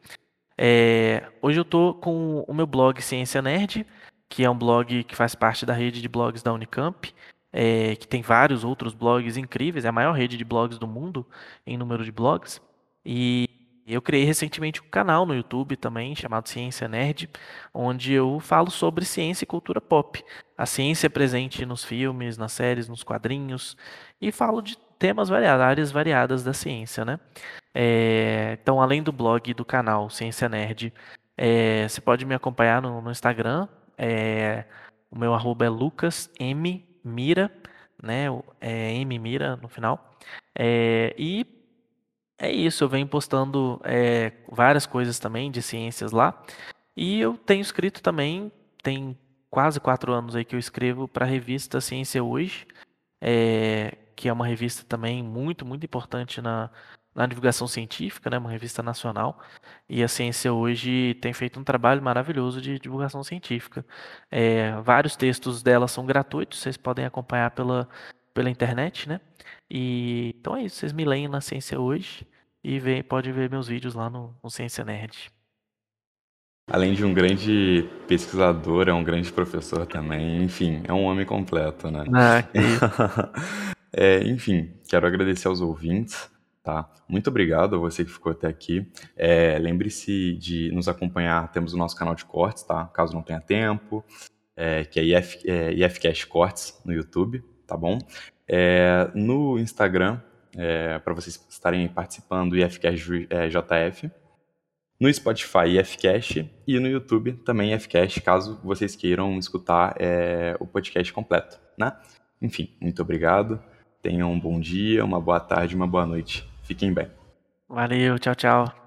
S2: é, hoje eu estou com o meu blog Ciência Nerd, que é um blog que faz parte da rede de blogs da Unicamp, é, que tem vários outros blogs incríveis, é a maior rede de blogs do mundo em número de blogs. E eu criei recentemente um canal no YouTube também, chamado Ciência Nerd, onde eu falo sobre ciência e cultura pop. A ciência é presente nos filmes, nas séries, nos quadrinhos, e falo de temas variados, áreas variadas da ciência, né? É, então, além do blog e do canal Ciência Nerd, é, você pode me acompanhar no, no Instagram. É, o meu arroba é Lucas M Mira, né? É M Mira no final. É, e é isso, eu venho postando é, várias coisas também de ciências lá. E eu tenho escrito também, tem quase quatro anos aí que eu escrevo para a revista Ciência Hoje, é, que é uma revista também muito, muito importante na, na divulgação científica, né, uma revista nacional. E a Ciência Hoje tem feito um trabalho maravilhoso de divulgação científica. É, vários textos dela são gratuitos, vocês podem acompanhar pela, pela internet, né? E então é isso, vocês me leem na Ciência Hoje e pode ver meus vídeos lá no, no Ciência Nerd.
S1: Além de um grande pesquisador, é um grande professor também, enfim, é um homem completo, né?
S2: Ah, que
S1: é, enfim, quero agradecer aos ouvintes, tá? Muito obrigado a você que ficou até aqui. É, Lembre-se de nos acompanhar, temos o nosso canal de cortes, tá? Caso não tenha tempo, é, que é, IF, é IFCast Cortes no YouTube, tá bom? É, no Instagram, é, para vocês estarem participando do IFCast é, JF. No Spotify, IFCast. E no YouTube, também IFCast, caso vocês queiram escutar é, o podcast completo, né? Enfim, muito obrigado. Tenham um bom dia, uma boa tarde, uma boa noite. Fiquem bem.
S2: Valeu, tchau, tchau.